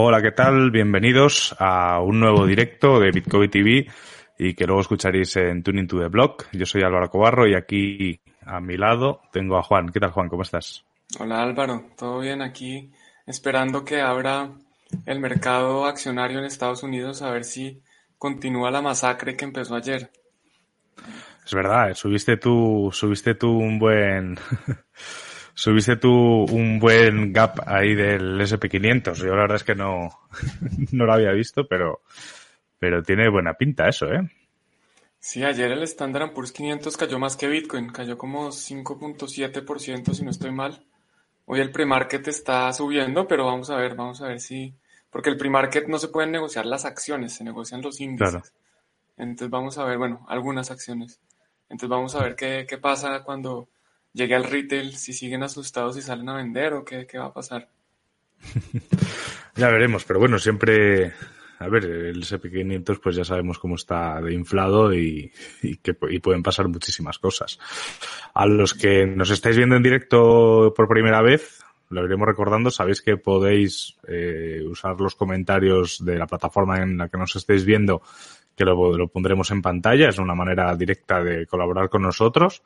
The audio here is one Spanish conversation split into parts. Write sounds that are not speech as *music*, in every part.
Hola, ¿qué tal? Bienvenidos a un nuevo directo de Bitcoin TV y que luego escucharéis en Tuning to the Block. Yo soy Álvaro Cobarro y aquí a mi lado tengo a Juan. ¿Qué tal, Juan? ¿Cómo estás? Hola, Álvaro. ¿Todo bien aquí? Esperando que abra el mercado accionario en Estados Unidos a ver si continúa la masacre que empezó ayer. Es verdad, subiste tú, subiste tú un buen, subiste tú un buen gap ahí del SP500. Yo la verdad es que no, *laughs* no lo había visto, pero, pero tiene buena pinta eso, ¿eh? Sí, ayer el Standard Poor's 500 cayó más que Bitcoin, cayó como 5.7% si no estoy mal. Hoy el pre-market está subiendo, pero vamos a ver, vamos a ver si, porque el pre-market no se pueden negociar las acciones, se negocian los índices. Entonces vamos a ver, bueno, algunas acciones. Entonces vamos a ver qué, qué pasa cuando llegue al retail, si siguen asustados y salen a vender o qué, qué va a pasar. *laughs* ya veremos, pero bueno, siempre, a ver, el SP500 pues ya sabemos cómo está de inflado y, y, que y pueden pasar muchísimas cosas. A los que nos estáis viendo en directo por primera vez, lo iremos recordando, sabéis que podéis eh, usar los comentarios de la plataforma en la que nos estéis viendo, que lo, lo pondremos en pantalla, es una manera directa de colaborar con nosotros.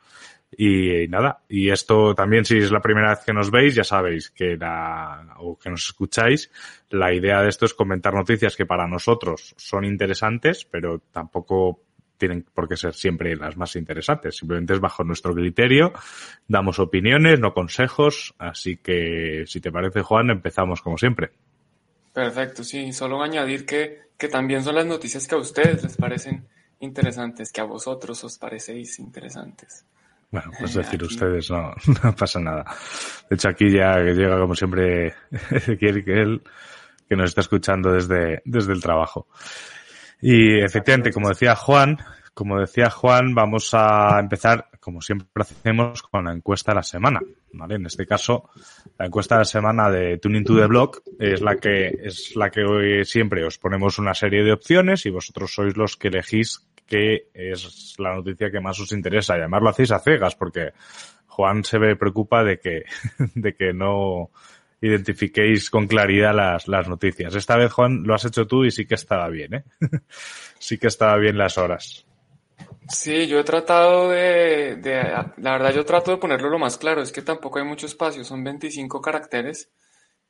Y, nada, y esto también si es la primera vez que nos veis, ya sabéis que la, o que nos escucháis, la idea de esto es comentar noticias que para nosotros son interesantes, pero tampoco tienen por qué ser siempre las más interesantes. Simplemente es bajo nuestro criterio, damos opiniones, no consejos, así que si te parece Juan, empezamos como siempre. Perfecto, sí, solo añadir que, que también son las noticias que a ustedes les parecen interesantes, que a vosotros os parecéis interesantes. Bueno, *laughs* pues decir ustedes, no, *laughs* no pasa nada. De hecho, aquí ya llega como siempre *laughs* Ezequiel, que él, que nos está escuchando desde, desde el trabajo. Y efectivamente, como decía Juan, como decía Juan, vamos a empezar, como siempre hacemos, con la encuesta de la semana. ¿vale? En este caso, la encuesta de la semana de Tuning to the Block es la que, es la que hoy siempre os ponemos una serie de opciones y vosotros sois los que elegís qué es la noticia que más os interesa. Y además lo hacéis a cegas porque Juan se ve preocupa de que, *laughs* de que no identifiquéis con claridad las, las noticias. Esta vez, Juan, lo has hecho tú y sí que estaba bien, ¿eh? *laughs* sí que estaba bien las horas. Sí, yo he tratado de, de, la verdad yo trato de ponerlo lo más claro, es que tampoco hay mucho espacio, son 25 caracteres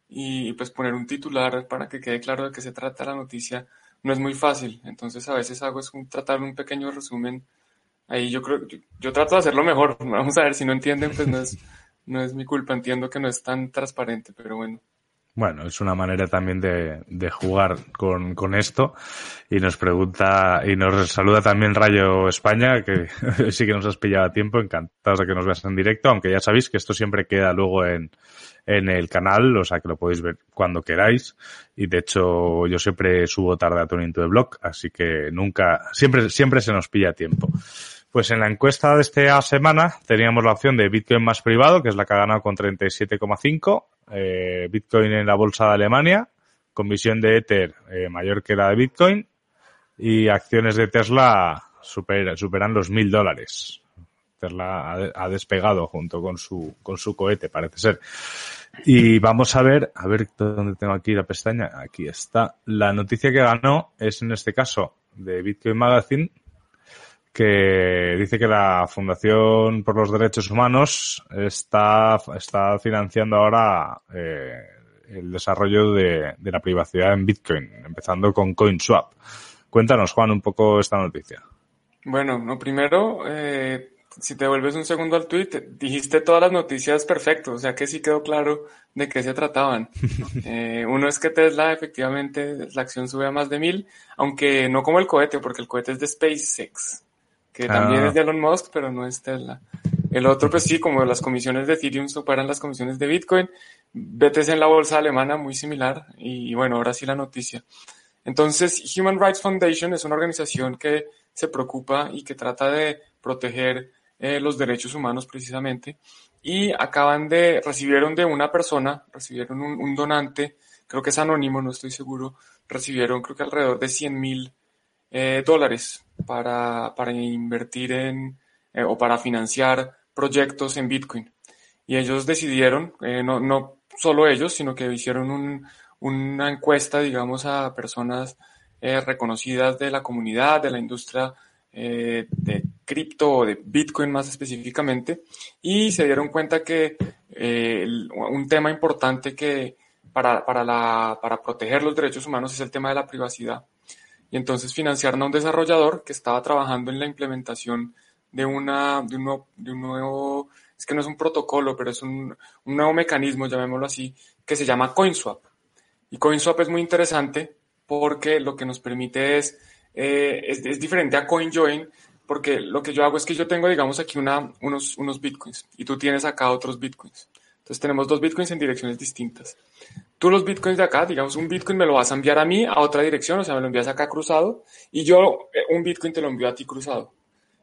y pues poner un titular para que quede claro de qué se trata la noticia no es muy fácil, entonces a veces hago es un, tratar un pequeño resumen, ahí yo creo, yo, yo trato de hacerlo mejor, *laughs* vamos a ver si no entienden pues no es, no es mi culpa, entiendo que no es tan transparente, pero bueno. Bueno, es una manera también de, de jugar con, con, esto. Y nos pregunta, y nos saluda también Rayo España, que *laughs* sí que nos has pillado a tiempo, encantados de que nos veas en directo, aunque ya sabéis que esto siempre queda luego en, en el canal, o sea que lo podéis ver cuando queráis. Y de hecho, yo siempre subo tarde a Tony into the Blog, así que nunca, siempre, siempre se nos pilla a tiempo. Pues en la encuesta de esta semana teníamos la opción de Bitcoin más privado, que es la que ha ganado con 37,5, eh, Bitcoin en la bolsa de Alemania, comisión de Ether eh, mayor que la de Bitcoin y acciones de Tesla super, superan los mil dólares. Tesla ha, ha, despegado junto con su, con su cohete, parece ser. Y vamos a ver, a ver dónde tengo aquí la pestaña. Aquí está. La noticia que ganó es en este caso de Bitcoin Magazine, que dice que la Fundación por los Derechos Humanos está, está financiando ahora eh, el desarrollo de, de, la privacidad en Bitcoin, empezando con CoinSwap. Cuéntanos, Juan, un poco esta noticia. Bueno, no, primero, eh, si te vuelves un segundo al tweet, dijiste todas las noticias perfecto, o sea que sí quedó claro de qué se trataban. *laughs* eh, uno es que Tesla, efectivamente, la acción sube a más de mil, aunque no como el cohete, porque el cohete es de SpaceX que también ah. es de Elon Musk, pero no es Tesla. El otro, pues sí, como las comisiones de Ethereum superan las comisiones de Bitcoin, BTC en la bolsa alemana muy similar y bueno, ahora sí la noticia. Entonces, Human Rights Foundation es una organización que se preocupa y que trata de proteger eh, los derechos humanos precisamente y acaban de, recibieron de una persona, recibieron un, donante, creo que es anónimo, no estoy seguro, recibieron creo que alrededor de 100 mil eh, dólares para, para invertir en eh, o para financiar proyectos en Bitcoin. Y ellos decidieron, no, no solo ellos, sino que hicieron un, una encuesta, digamos, a personas eh, reconocidas de la comunidad, de la industria eh, de cripto o de Bitcoin más específicamente, y se dieron cuenta que eh, un tema importante que para, para, la, para proteger los derechos humanos es el tema de la privacidad. Y entonces financiaron a un desarrollador que estaba trabajando en la implementación de, una, de, un, nuevo, de un nuevo, es que no es un protocolo, pero es un, nuevo mecanismo, llamémoslo así, que se llama CoinSwap. Y CoinSwap es muy interesante porque lo que nos permite es, eh, es, es, diferente a CoinJoin, porque lo que yo hago es que yo tengo, digamos, aquí una, unos, unos bitcoins y tú tienes acá otros bitcoins. Entonces tenemos dos bitcoins en direcciones distintas. Tú los bitcoins de acá, digamos, un bitcoin me lo vas a enviar a mí a otra dirección, o sea, me lo envías acá cruzado y yo eh, un bitcoin te lo envío a ti cruzado.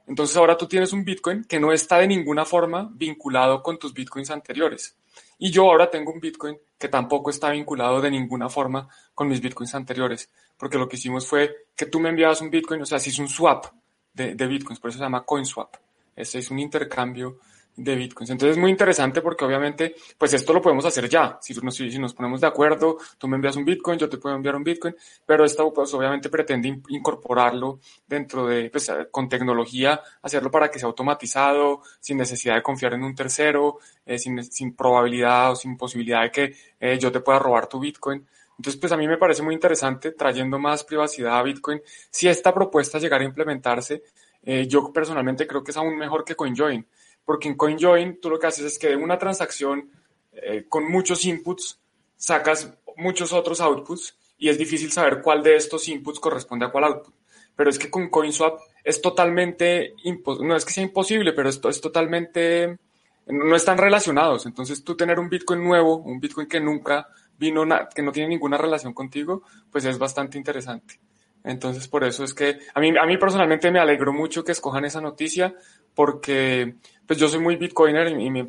Entonces ahora tú tienes un bitcoin que no está de ninguna forma vinculado con tus bitcoins anteriores. Y yo ahora tengo un Bitcoin que tampoco está vinculado de ninguna forma con mis Bitcoins anteriores, porque lo que hicimos fue que tú me enviabas un Bitcoin, o sea, si es un swap de, de Bitcoins, por eso se llama CoinSwap. Ese es un intercambio de bitcoins. Entonces es muy interesante porque obviamente, pues esto lo podemos hacer ya. Si nos, ponemos de acuerdo, tú me envías un bitcoin, yo te puedo enviar un bitcoin, pero esto pues obviamente pretende incorporarlo dentro de, pues con tecnología, hacerlo para que sea automatizado, sin necesidad de confiar en un tercero, eh, sin, sin, probabilidad o sin posibilidad de que eh, yo te pueda robar tu bitcoin. Entonces, pues a mí me parece muy interesante trayendo más privacidad a Bitcoin. Si esta propuesta llegara a implementarse, eh, yo personalmente creo que es aún mejor que CoinJoin porque en CoinJoin tú lo que haces es que de una transacción eh, con muchos inputs sacas muchos otros outputs y es difícil saber cuál de estos inputs corresponde a cuál output. Pero es que con CoinSwap es totalmente, no es que sea imposible, pero esto es totalmente, no están relacionados. Entonces tú tener un Bitcoin nuevo, un Bitcoin que nunca vino, que no tiene ninguna relación contigo, pues es bastante interesante. Entonces, por eso es que a mí, a mí personalmente me alegró mucho que escojan esa noticia, porque pues yo soy muy bitcoiner y me,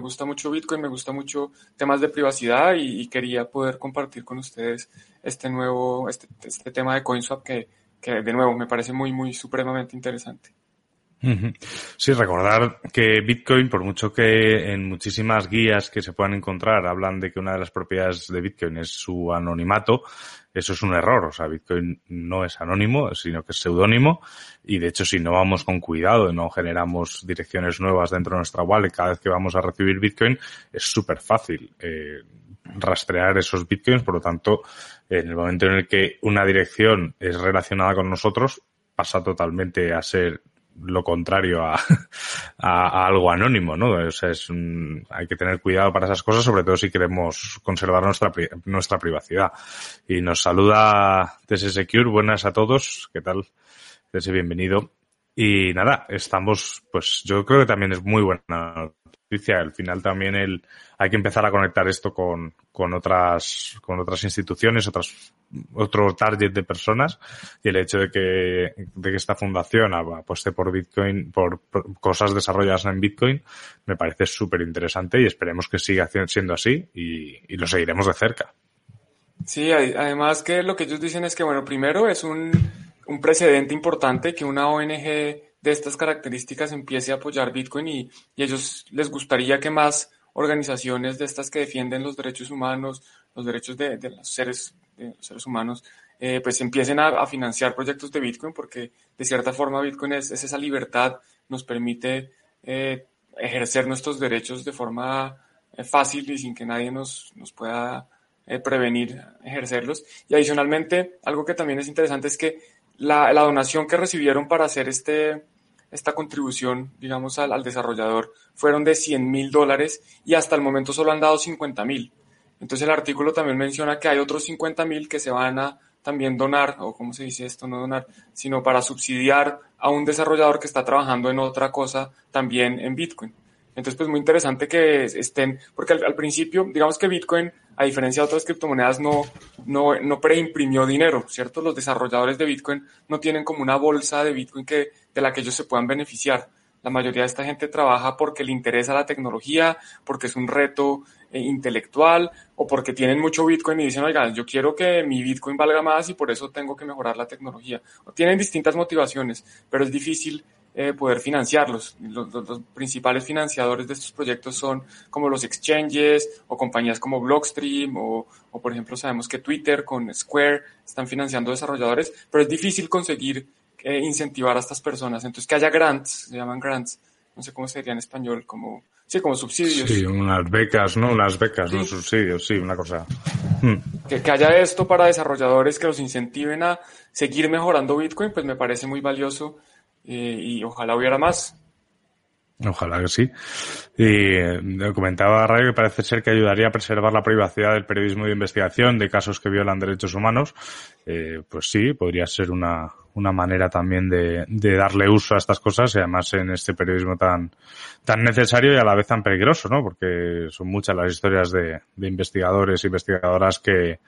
gusta mucho Bitcoin, me gusta mucho temas de privacidad y, quería poder compartir con ustedes este nuevo, este, este tema de CoinSwap que, que de nuevo me parece muy, muy supremamente interesante. Sí, recordar que Bitcoin, por mucho que en muchísimas guías que se puedan encontrar hablan de que una de las propiedades de Bitcoin es su anonimato, eso es un error. O sea, Bitcoin no es anónimo, sino que es seudónimo. Y de hecho, si no vamos con cuidado y no generamos direcciones nuevas dentro de nuestra wallet cada vez que vamos a recibir Bitcoin, es súper fácil eh, rastrear esos Bitcoins. Por lo tanto, en el momento en el que una dirección es relacionada con nosotros, pasa totalmente a ser lo contrario *laughs* a, a, algo anónimo, ¿no? O sea, es hay que tener cuidado para esas cosas, sobre todo si queremos conservar nuestra, nuestra privacidad. Y nos saluda TS Secure, buenas a todos, ¿qué tal? TS, bienvenido. Y nada, estamos, pues yo creo que también es muy buena noticia. Al final también el, hay que empezar a conectar esto con, con otras, con otras instituciones, otras, otro target de personas y el hecho de que, de que esta fundación apueste por Bitcoin, por, cosas desarrolladas en Bitcoin, me parece súper interesante y esperemos que siga siendo así y, y lo seguiremos de cerca. Sí, además que lo que ellos dicen es que, bueno, primero es un, un precedente importante que una ONG de estas características empiece a apoyar Bitcoin y, y ellos les gustaría que más organizaciones de estas que defienden los derechos humanos, los derechos de, los, seres, de seres humanos, eh, pues empiecen a, financiar proyectos de Bitcoin porque de cierta forma Bitcoin es, esa libertad, nos permite eh, ejercer nuestros derechos de forma eh, fácil y sin que nadie nos, nos pueda prevenir ejercerlos. Y adicionalmente, algo que también es interesante es que la, la donación que recibieron para hacer este, esta contribución, digamos, al, desarrollador fueron de 100 mil dólares y hasta el momento solo han dado 50 mil. Entonces el artículo también menciona que hay otros 50 mil que se van a también donar, o cómo se dice esto, no donar, sino para subsidiar a un desarrollador que está trabajando en otra cosa también en Bitcoin. Entonces, pues muy interesante que estén, porque al, principio, digamos que Bitcoin, a diferencia de otras criptomonedas, no, no, no preimprimió dinero, ¿cierto? Los desarrolladores de Bitcoin no tienen como una bolsa de Bitcoin que, de la que ellos se puedan beneficiar. La mayoría de esta gente trabaja porque le interesa la tecnología, porque es un reto eh, intelectual o porque tienen mucho Bitcoin y dicen, oiga, yo quiero que mi Bitcoin valga más y por eso tengo que mejorar la tecnología. O tienen distintas motivaciones, pero es difícil eh, poder financiarlos. Los, principales financiadores de estos proyectos son como los exchanges o compañías como Blockstream o, o, por ejemplo sabemos que Twitter con Square están financiando desarrolladores, pero es difícil conseguir eh, incentivar a estas personas. Entonces que haya grants, se llaman grants, no sé cómo sería en español, como, sí, como subsidios. Sí, unas becas, ¿no? Unas becas, unos subsidios, sí, una cosa. Hmm. Que, que haya esto para desarrolladores que los incentiven a seguir mejorando Bitcoin, pues me parece muy valioso eh, y ojalá hubiera más. Ojalá que sí. Y eh, comentaba Rayo que parece ser que ayudaría a preservar la privacidad del periodismo de investigación de casos que violan derechos humanos. Eh, pues sí, podría ser una, una manera también de, de, darle uso a estas cosas y además en este periodismo tan, tan necesario y a la vez tan peligroso, ¿no? Porque son muchas las historias de, de investigadores e investigadoras que,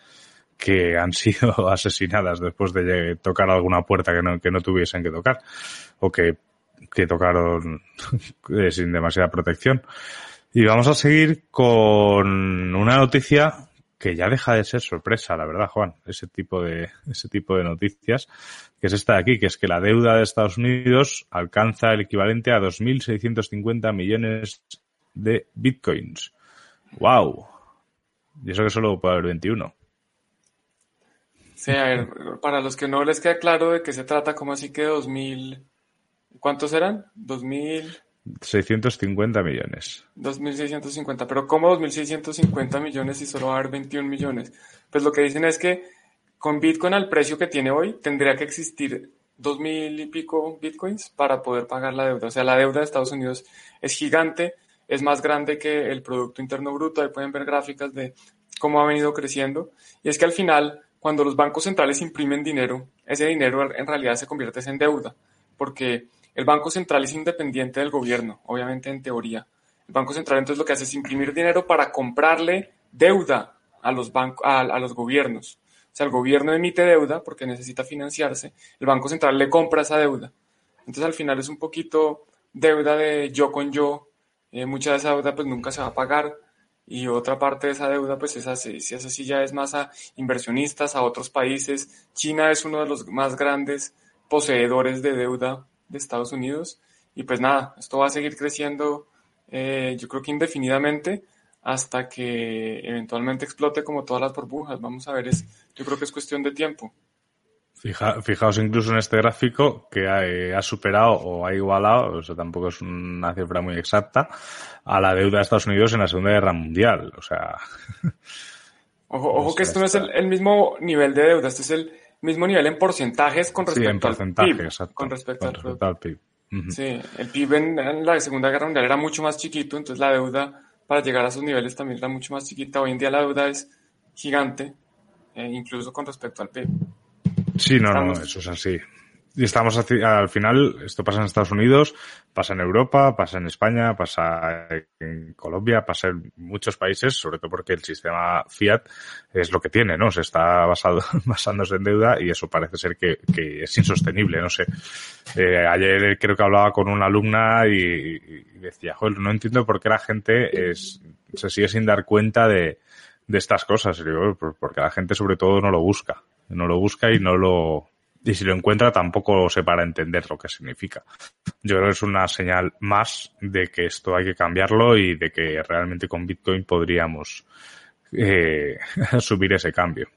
que han *laughs* sido asesinadas después de tocar alguna puerta que no, que no tuviesen que tocar o que, que tocaron *laughs* eh, sin demasiada protección. Y vamos a seguir con una noticia que ya deja de ser sorpresa, la verdad, Juan, ese tipo de, ese tipo de noticias, que es esta de aquí, que es que la deuda de Estados Unidos alcanza el equivalente a 2.650 millones de bitcoins. ¡Wow! Y eso que solo puede haber 21. Sí, a ver, para los que no les queda claro de qué se trata, ¿cómo así que 2000? ¿Cuántos eran? 2000. 650 millones. 2.650, pero ¿cómo 2.650 millones si solo va a haber 21 millones? Pues lo que dicen es que con Bitcoin al precio que tiene hoy, tendría que existir 2.000 y pico Bitcoins para poder pagar la deuda. O sea, la deuda de Estados Unidos es gigante, es más grande que el Producto Interno Bruto. Ahí pueden ver gráficas de cómo ha venido creciendo. Y es que al final cuando los bancos centrales imprimen dinero, ese dinero en realidad se convierte en deuda, porque el Banco Central es independiente del gobierno, obviamente en teoría. El Banco Central entonces lo que hace es imprimir dinero para comprarle deuda a los, bancos, a, los gobiernos. O sea, el gobierno emite deuda porque necesita financiarse, el Banco Central le compra esa deuda. Entonces al final es un poquito deuda de yo con yo, eh, mucha de esa deuda pues nunca se va a pagar, y otra parte de esa deuda pues es así, si esa sí ya es más a inversionistas, a otros países. China es uno de los más grandes poseedores de deuda de Estados Unidos y pues nada, esto va a seguir creciendo eh, yo creo que indefinidamente hasta que eventualmente explote como todas las burbujas. Vamos a ver, es, yo creo que es cuestión de tiempo fijaos incluso en este gráfico que ha, superado o ha igualado, eso tampoco es una cifra muy exacta, a la deuda de Estados Unidos en la Segunda Guerra Mundial. O sea. *laughs* Ojo, ojo que esto no es el, mismo nivel de deuda, este es el mismo nivel en porcentajes con respecto al PIB. con respecto, al, PIB. Sí, el PIB en, la Segunda Guerra Mundial era mucho más chiquito, entonces la deuda para llegar a esos niveles también era mucho más chiquita. Hoy en día la deuda es gigante, eh, incluso con respecto al PIB. Sí, no, no, eso es así. Y estamos al final, esto pasa en Estados Unidos, pasa en Europa, pasa en España, pasa en Colombia, pasa en muchos países, sobre todo porque el sistema Fiat es lo que tiene, ¿no? Se está basado, *laughs* basándose en deuda y eso parece ser que, que es insostenible, no sé. Eh, ayer creo que hablaba con una alumna y, decía, joder, no entiendo por qué la gente es, se sigue sin dar cuenta de, de estas cosas. porque la gente sobre todo no lo busca no lo busca y no lo y si lo encuentra tampoco se para entender lo que significa. Yo creo que es una señal más de que esto hay que cambiarlo y de que realmente con Bitcoin podríamos eh, *laughs* subir ese cambio.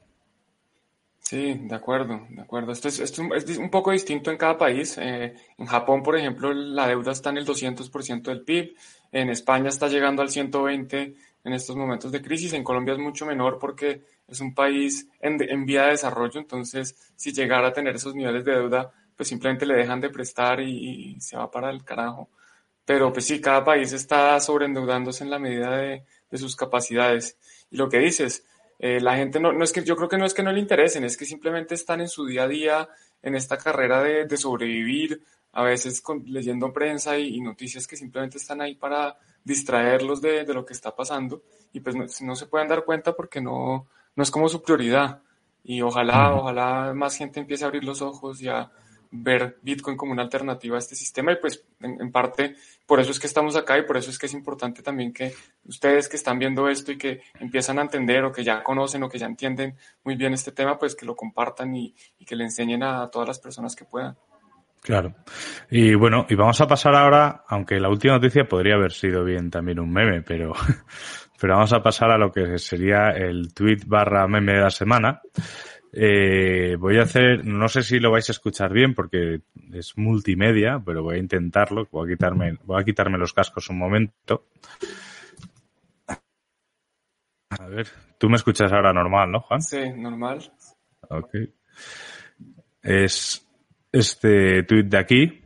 Sí, de acuerdo, de acuerdo. Esto es, un poco distinto en cada país. Eh, en Japón, por ejemplo, la deuda está en el 200% del PIB. En España está llegando al 120% en estos momentos de crisis. En Colombia es mucho menor porque es un país en, vía de desarrollo, entonces si llegara a tener esos niveles de deuda, pues simplemente le dejan de prestar y, se va para el carajo. Pero pues sí, cada país está sobreendeudándose en la medida de, sus capacidades. Y lo que dices, eh, la gente no, no es que, yo creo que no es que no le interesen, es que simplemente están en su día a día en esta carrera de, sobrevivir, a veces con, leyendo prensa y, noticias que simplemente están ahí para, distraerlos de, lo que está pasando y pues no, se pueden dar cuenta porque no, no es como su prioridad. Y ojalá, ojalá más gente empiece a abrir los ojos y a ver Bitcoin como una alternativa a este sistema y pues en, parte por eso es que estamos acá y por eso es que es importante también que ustedes que están viendo esto y que empiezan a entender o que ya conocen o que ya entienden muy bien este tema, pues que lo compartan y, que le enseñen a todas las personas que puedan. Claro. Y bueno, y vamos a pasar ahora, aunque la última noticia podría haber sido bien también un meme, pero, *laughs* pero vamos a pasar a lo que sería el tweet barra meme de la semana. Eh, voy a hacer, no sé si lo vais a escuchar bien porque es multimedia, pero voy a intentarlo. Voy a quitarme, voy a quitarme los cascos un momento. A ver, tú me escuchas ahora normal, ¿no, Juan? Sí, normal. Ok. Es este tweet de aquí,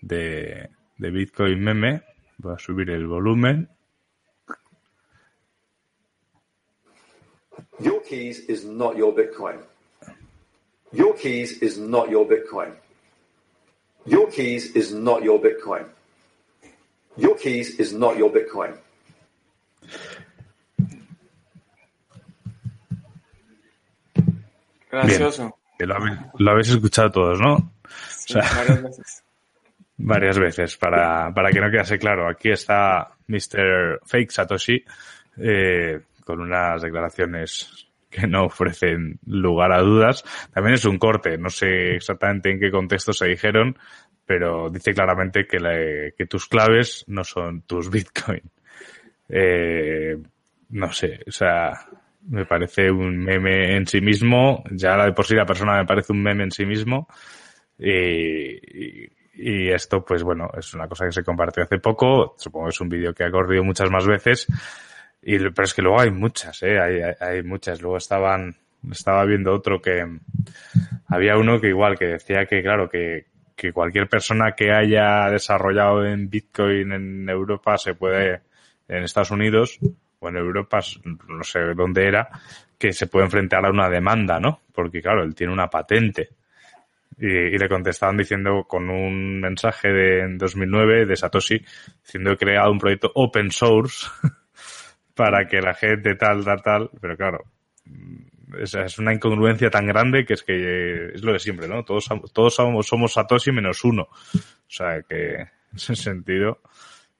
de, de Bitcoin Meme. Voy a subir el volumen. Your keys is not your Bitcoin. Your keys is not your Bitcoin. Your keys is not your Bitcoin. Your keys is not your Bitcoin. Gracioso. lo, habéis, escuchado todos, ¿no? Varias veces. *laughs* Varias veces, para, para que no quedase claro. Aquí está Mr. Fake Satoshi eh, con unas declaraciones que no ofrecen lugar a dudas. También es un corte, no sé exactamente en qué contexto se dijeron, pero dice claramente que, que tus claves no son tus Bitcoin. Eh, no sé, o sea, me parece un meme en sí mismo. Ya la de por sí la persona me parece un meme en sí mismo. Y, y, esto, pues bueno, es una cosa que se compartió hace poco. Supongo que es un vídeo que ha corrido muchas más veces. Y, pero es que luego hay muchas, ¿eh? Hay, hay, muchas. Luego estaban, estaba viendo otro que había uno que igual, que decía que, claro, que, que cualquier persona que haya desarrollado en Bitcoin en Europa se puede, en Estados Unidos o en Europa, no sé dónde era, que se puede enfrentar a una demanda, ¿no? Porque claro, él tiene una patente. Y, y, le contestaban diciendo con un mensaje de en 2009 de Satoshi diciendo he creado un proyecto open source *laughs* para que la gente tal, tal, tal, pero claro, es, es una incongruencia tan grande que es que es lo de siempre, ¿no? Todos, todos somos, somos Satoshi menos uno. O sea que *laughs* en ese sentido,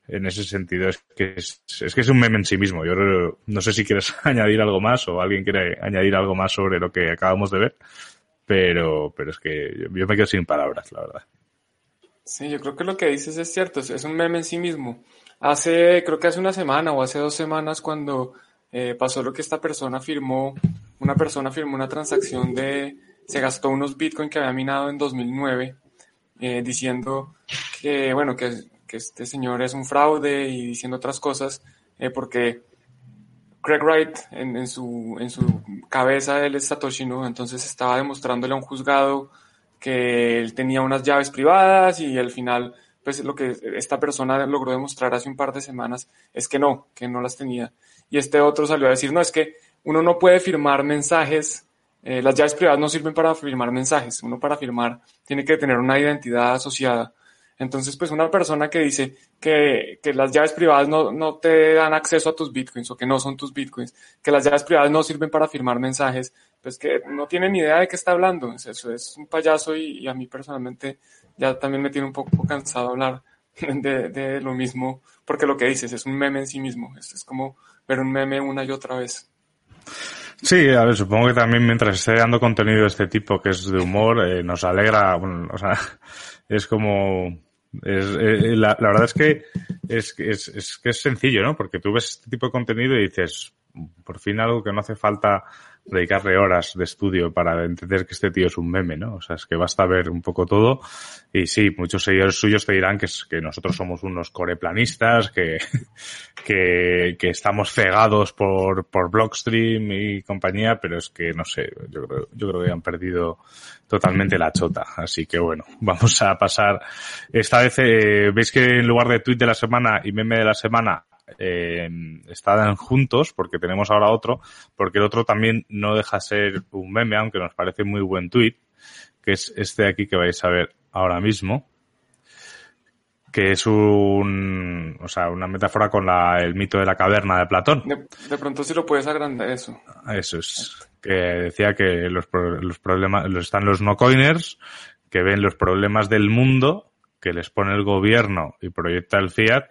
en ese sentido es que es, es que es un meme en sí mismo. Yo no sé si quieres *laughs* añadir algo más o alguien quiere añadir algo más sobre lo que acabamos de ver, pero, pero es que yo, me quedo sin palabras, la verdad. Sí, yo creo que lo que dices es cierto, es un meme en sí mismo. Hace, creo que hace una semana o hace dos semanas cuando eh, pasó lo que esta persona firmó, una persona firmó una transacción de, se gastó unos bitcoins que había minado en 2009, eh, diciendo que, bueno, que, que, este señor es un fraude y diciendo otras cosas, eh, porque Craig Wright en, su cabeza él es Satoshi, ¿no? Entonces estaba demostrándole a un juzgado que él tenía unas llaves privadas y al final pues lo que esta persona logró demostrar hace un par de semanas es que no, que no las tenía. Y este otro salió a decir, no, es que uno no puede firmar mensajes, eh, las llaves privadas no sirven para firmar mensajes, uno para firmar tiene que tener una identidad asociada. Entonces, pues una persona que dice que, que las llaves privadas no, no te dan acceso a tus bitcoins o que no son tus bitcoins, que las llaves privadas no sirven para firmar mensajes, pues que no tiene ni idea de qué está hablando. Eso es un payaso y a mí personalmente ya también me tiene un poco cansado hablar *laughs* de, de, lo mismo, porque lo que dices es un meme en sí mismo, es, es como ver un meme una y otra vez. Sí, a ver, supongo que también mientras esté dando contenido de este tipo que es de humor, eh, nos alegra, bueno, o sea, *laughs* es como, es, eh, la, la, verdad es que es, es, es que es sencillo, ¿no? Porque tú ves este tipo de contenido y dices, por fin algo que no hace falta dedicarle horas de estudio para entender que este tío es un meme, ¿no? O sea, es que basta ver un poco todo. Y sí, muchos seguidores suyos te dirán que, que nosotros somos unos coreplanistas, que, *laughs* que, que estamos cegados por, por Blockstream y compañía, pero es que no sé, yo creo, yo creo que han perdido totalmente la chota. Así que bueno, vamos a pasar. Esta vez, eh, veis que en lugar de tweet de la semana y meme de la semana, eh, están juntos, porque tenemos ahora otro, porque el otro también no deja ser un meme, aunque nos parece muy buen tweet, que es este de aquí que vais a ver ahora mismo, que es un, o sea, una metáfora con la, el mito de la caverna de Platón. De, pronto si lo puedes agrandar eso. Eso es. Que decía que los, los problemas, están los no coiners, que ven los problemas del mundo, que les pone el gobierno y proyecta el fiat,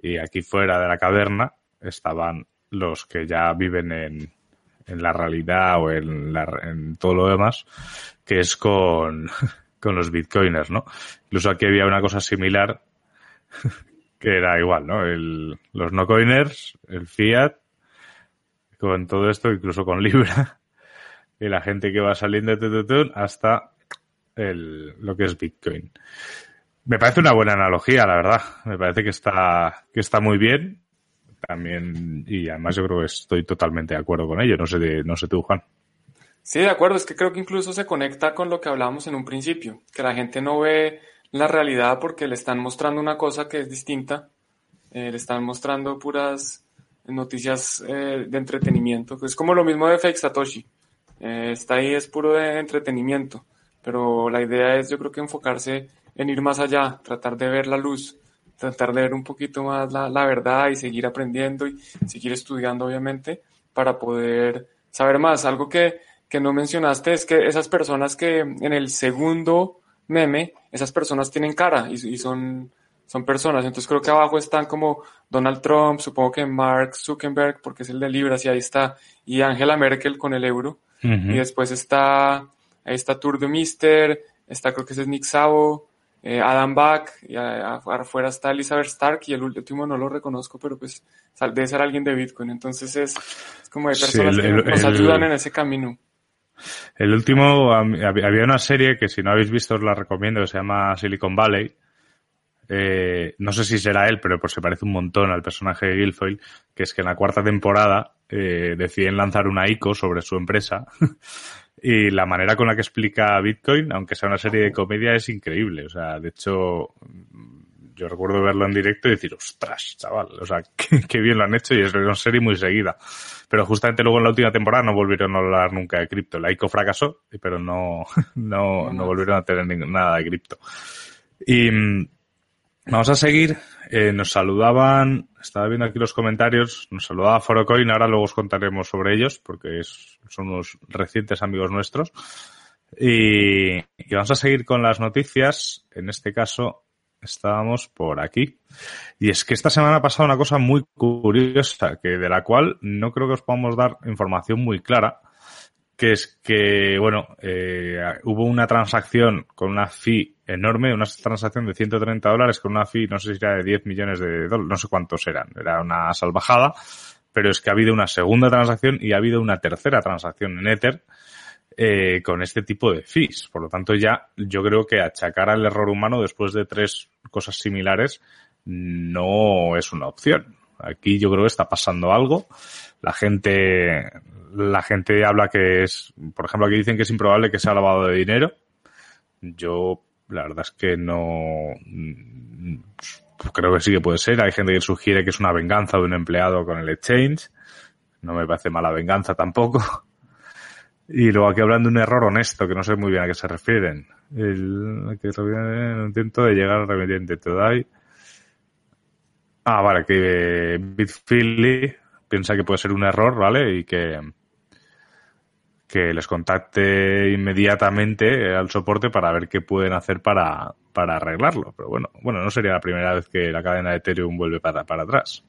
y aquí fuera de la caverna estaban los que ya viven en, en la realidad o en, la, en todo lo demás, que es con, *laughs* con los bitcoiners, ¿no? Incluso aquí había una cosa similar *laughs* que era igual, ¿no? El, los no coiners, el fiat, con todo esto, incluso con Libra, *laughs* y la gente que va saliendo de hasta el, lo que es Bitcoin. Me parece una buena analogía, la verdad. Me parece que está, que está muy bien. También, y además yo creo que estoy totalmente de acuerdo con ello. No sé, de, no sé tú, Juan. Sí, de acuerdo. Es que creo que incluso se conecta con lo que hablábamos en un principio, que la gente no ve la realidad porque le están mostrando una cosa que es distinta. Eh, le están mostrando puras noticias eh, de entretenimiento. Es como lo mismo de Fake Satoshi. Eh, está ahí, es puro de entretenimiento. Pero la idea es, yo creo que enfocarse en ir más allá, tratar de ver la luz, tratar de ver un poquito más la, la verdad y seguir aprendiendo y seguir estudiando, obviamente, para poder saber más. Algo que, que no mencionaste es que esas personas que en el segundo meme, esas personas tienen cara y, y, son, son personas. Entonces creo que abajo están como Donald Trump, supongo que Mark Zuckerberg, porque es el de Libras, y ahí está, y Angela Merkel con el euro. Y después está, ahí está Tour de Mister, está creo que ese es Nick Savo, eh, Adam Back, y afuera está Elizabeth Stark, y el último no lo reconozco, pero pues debe ser alguien de Bitcoin. Entonces es, es como de personas que nos ayudan en ese camino. El último, había una serie que si no habéis visto os la recomiendo, que se llama Silicon Valley. Eh, no sé si será él, pero pues se parece un montón al personaje de Guilfoyle, que es que en la cuarta temporada eh, deciden lanzar una ICO sobre su empresa *laughs* y la manera con la que explica Bitcoin, aunque sea una serie de comedia, es increíble. O sea, de hecho, yo recuerdo verlo en directo y decir, ostras, chaval, o sea, *laughs* qué, bien lo han hecho y es una serie muy seguida. Pero justamente luego en la última temporada no volvieron a hablar nunca de cripto. La ICO fracasó, pero no, *laughs* no, no volvieron a tener nada de cripto. Y mm, vamos a seguir. Eh, nos saludaban, estaba viendo aquí los comentarios, nos saludaba Forocoin, ahora luego os contaremos sobre ellos porque es, son unos recientes amigos nuestros. Y, y vamos a seguir con las noticias. En este caso, estábamos por aquí. Y es que esta semana ha pasado una cosa muy curiosa, que de la cual no creo que os podamos dar información muy clara, que es que, bueno, eh, hubo una transacción con una fee enorme, una transacción de 130 dólares con una fee, no sé si era de 10 millones de dólares, no sé cuántos eran, era una salvajada, pero es que ha habido una segunda transacción y ha habido una tercera transacción en Ether, eh, con este tipo de fees. Por lo tanto, ya yo creo que achacar al error humano después de tres cosas similares no es una opción. Aquí yo creo que está pasando algo. La gente, la gente habla que es, por ejemplo, aquí dicen que es improbable que sea lavado de dinero. Yo, la verdad es que no, creo que sí que puede ser. Hay gente que sugiere que es una venganza de un empleado con el exchange. No me parece mala venganza tampoco. Y luego aquí hablan de un error honesto, que no sé muy bien a qué se refieren. El, que intento de llegar al remediante. Te Ah, vale, que Bitfilly piensa que puede ser un error, ¿vale? Y que, que les contacte inmediatamente al soporte para ver qué pueden hacer para, para arreglarlo. Pero bueno, bueno, no sería la primera vez que la cadena de Ethereum vuelve para, para atrás.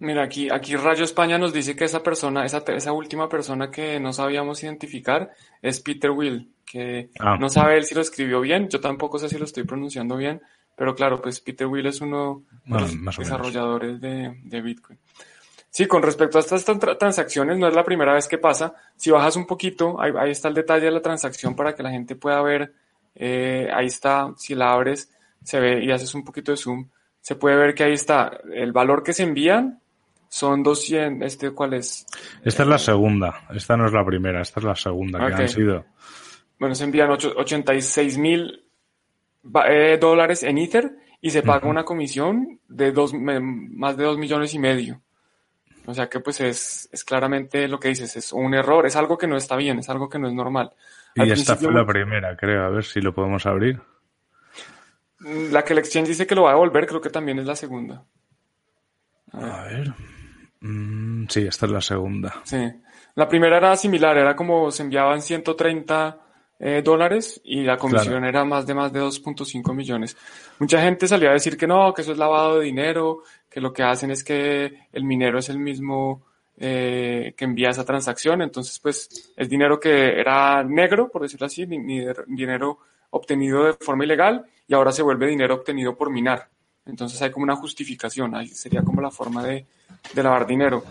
Mira, aquí, aquí Rayo España nos dice que esa persona, esa, esa última persona que no sabíamos identificar es Peter Will, que ah. no sabe él si lo escribió bien, yo tampoco sé si lo estoy pronunciando bien, pero claro, pues Peter Will es uno de los desarrolladores de, de, Bitcoin. Sí, con respecto a estas transacciones, no es la primera vez que pasa. Si bajas un poquito, ahí, ahí está el detalle de la transacción para que la gente pueda ver. Eh, ahí está, si la abres, se ve y haces un poquito de zoom, se puede ver que ahí está el valor que se envían son 200, ¿este cuál es? Esta es la segunda, esta no es la primera, esta es la segunda que han sido. Bueno, se envían 86 mil eh, dólares en Ether y se paga una comisión de dos, más de 2 millones y medio. O sea que pues es, es claramente lo que dices, es un error, es algo que no está bien, es algo que no es normal. y esta fue la primera, creo, a ver si lo podemos abrir. La que el exchange dice que lo va a devolver, creo que también es la segunda. A ver. Mm, sí, esta es la segunda. Sí. La primera era similar, era como se enviaban 130 eh, dólares y la comisión era más de más de 2.5 millones. Mucha gente salía a decir que no, que eso es lavado de dinero, que lo que hacen es que el minero es el mismo eh, que envía esa transacción, entonces pues es dinero que era negro, por decirlo así, dinero obtenido de forma ilegal y ahora se vuelve dinero obtenido por minar. Entonces hay como una justificación, ahí sería como la forma de, de lavar dinero.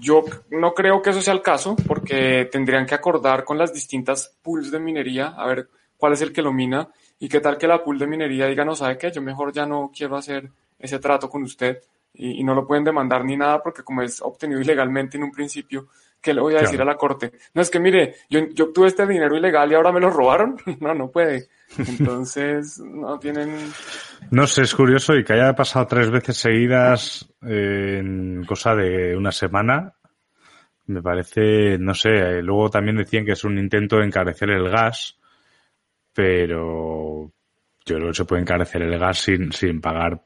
Yo no creo que eso sea el caso, porque tendrían que acordar con las distintas pools de minería, a ver cuál es el que lo mina, y qué tal que la pool de minería diga, no sabe qué, yo mejor ya no quiero hacer ese trato con usted, y, no lo pueden demandar ni nada, porque como es obtenido ilegalmente en un principio, ¿qué le voy a decir a la corte? No, es que mire, yo, yo obtuve este dinero ilegal y ahora me lo robaron. *laughs* no, no puede. Entonces, no tienen... No sé, es curioso y que haya pasado tres veces seguidas en cosa de una semana. Me parece, no sé, luego también decían que es un intento de encarecer el gas, pero yo creo que se puede encarecer el gas sin, sin pagar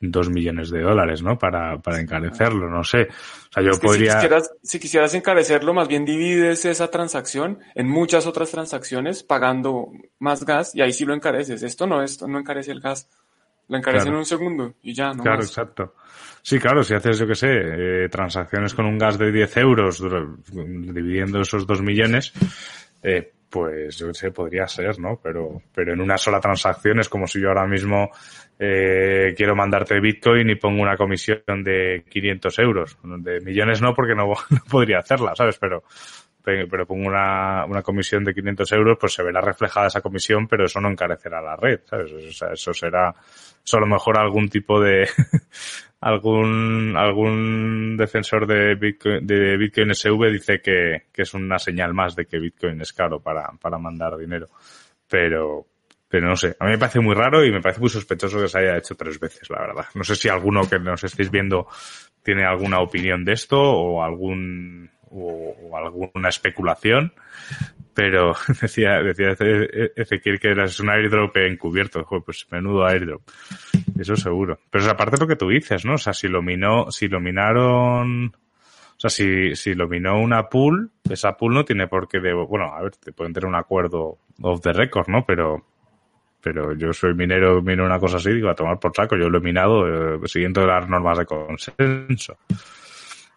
dos millones de dólares, ¿no? Para, para encarecerlo, no sé. O sea, yo podría... Si quisieras, si quisieras encarecerlo, más bien divides esa transacción en muchas otras transacciones pagando más gas y ahí sí lo encareces. Esto no, esto no encarece el gas. Lo encarece en un segundo y ya, ¿no? Claro, exacto. Sí, claro, si haces, yo qué sé, eh, transacciones con un gas de 10 euros dividiendo esos dos millones, eh, pues yo qué sé, podría ser, ¿no? Pero, pero en una sola transacción es como si yo ahora mismo eh, quiero mandarte Bitcoin y pongo una comisión de 500 euros. De millones no, porque no, *laughs* podría hacerla, ¿sabes? Pero, pero pongo una, una comisión de 500 euros, pues se verá reflejada esa comisión, pero eso no encarecerá la red, ¿sabes? O sea, eso será, eso a lo mejor algún tipo de, *laughs* algún, algún defensor de Bitcoin, de Bitcoin SV dice que, que es una señal más de que Bitcoin es caro para, para mandar dinero. Pero, pero no sé, a mí me parece muy raro y me parece muy sospechoso que se haya hecho tres veces, la verdad. No sé si alguno que nos estéis viendo tiene alguna opinión de esto o algún o, alguna especulación, pero *laughs* decía, decía Ezequiel que era un airdrop encubierto, pues menudo airdrop, eso seguro. Pero aparte lo que tú dices, ¿no? O sea, si lo minó, si lo minaron, o sea, si, si lo minó una pool, esa pool no tiene por qué, de, bueno, a ver, te pueden tener un acuerdo off the record, ¿no? Pero, pero yo soy minero, mino una cosa así, digo, a tomar por saco, yo lo he minado eh, siguiendo las normas de consenso.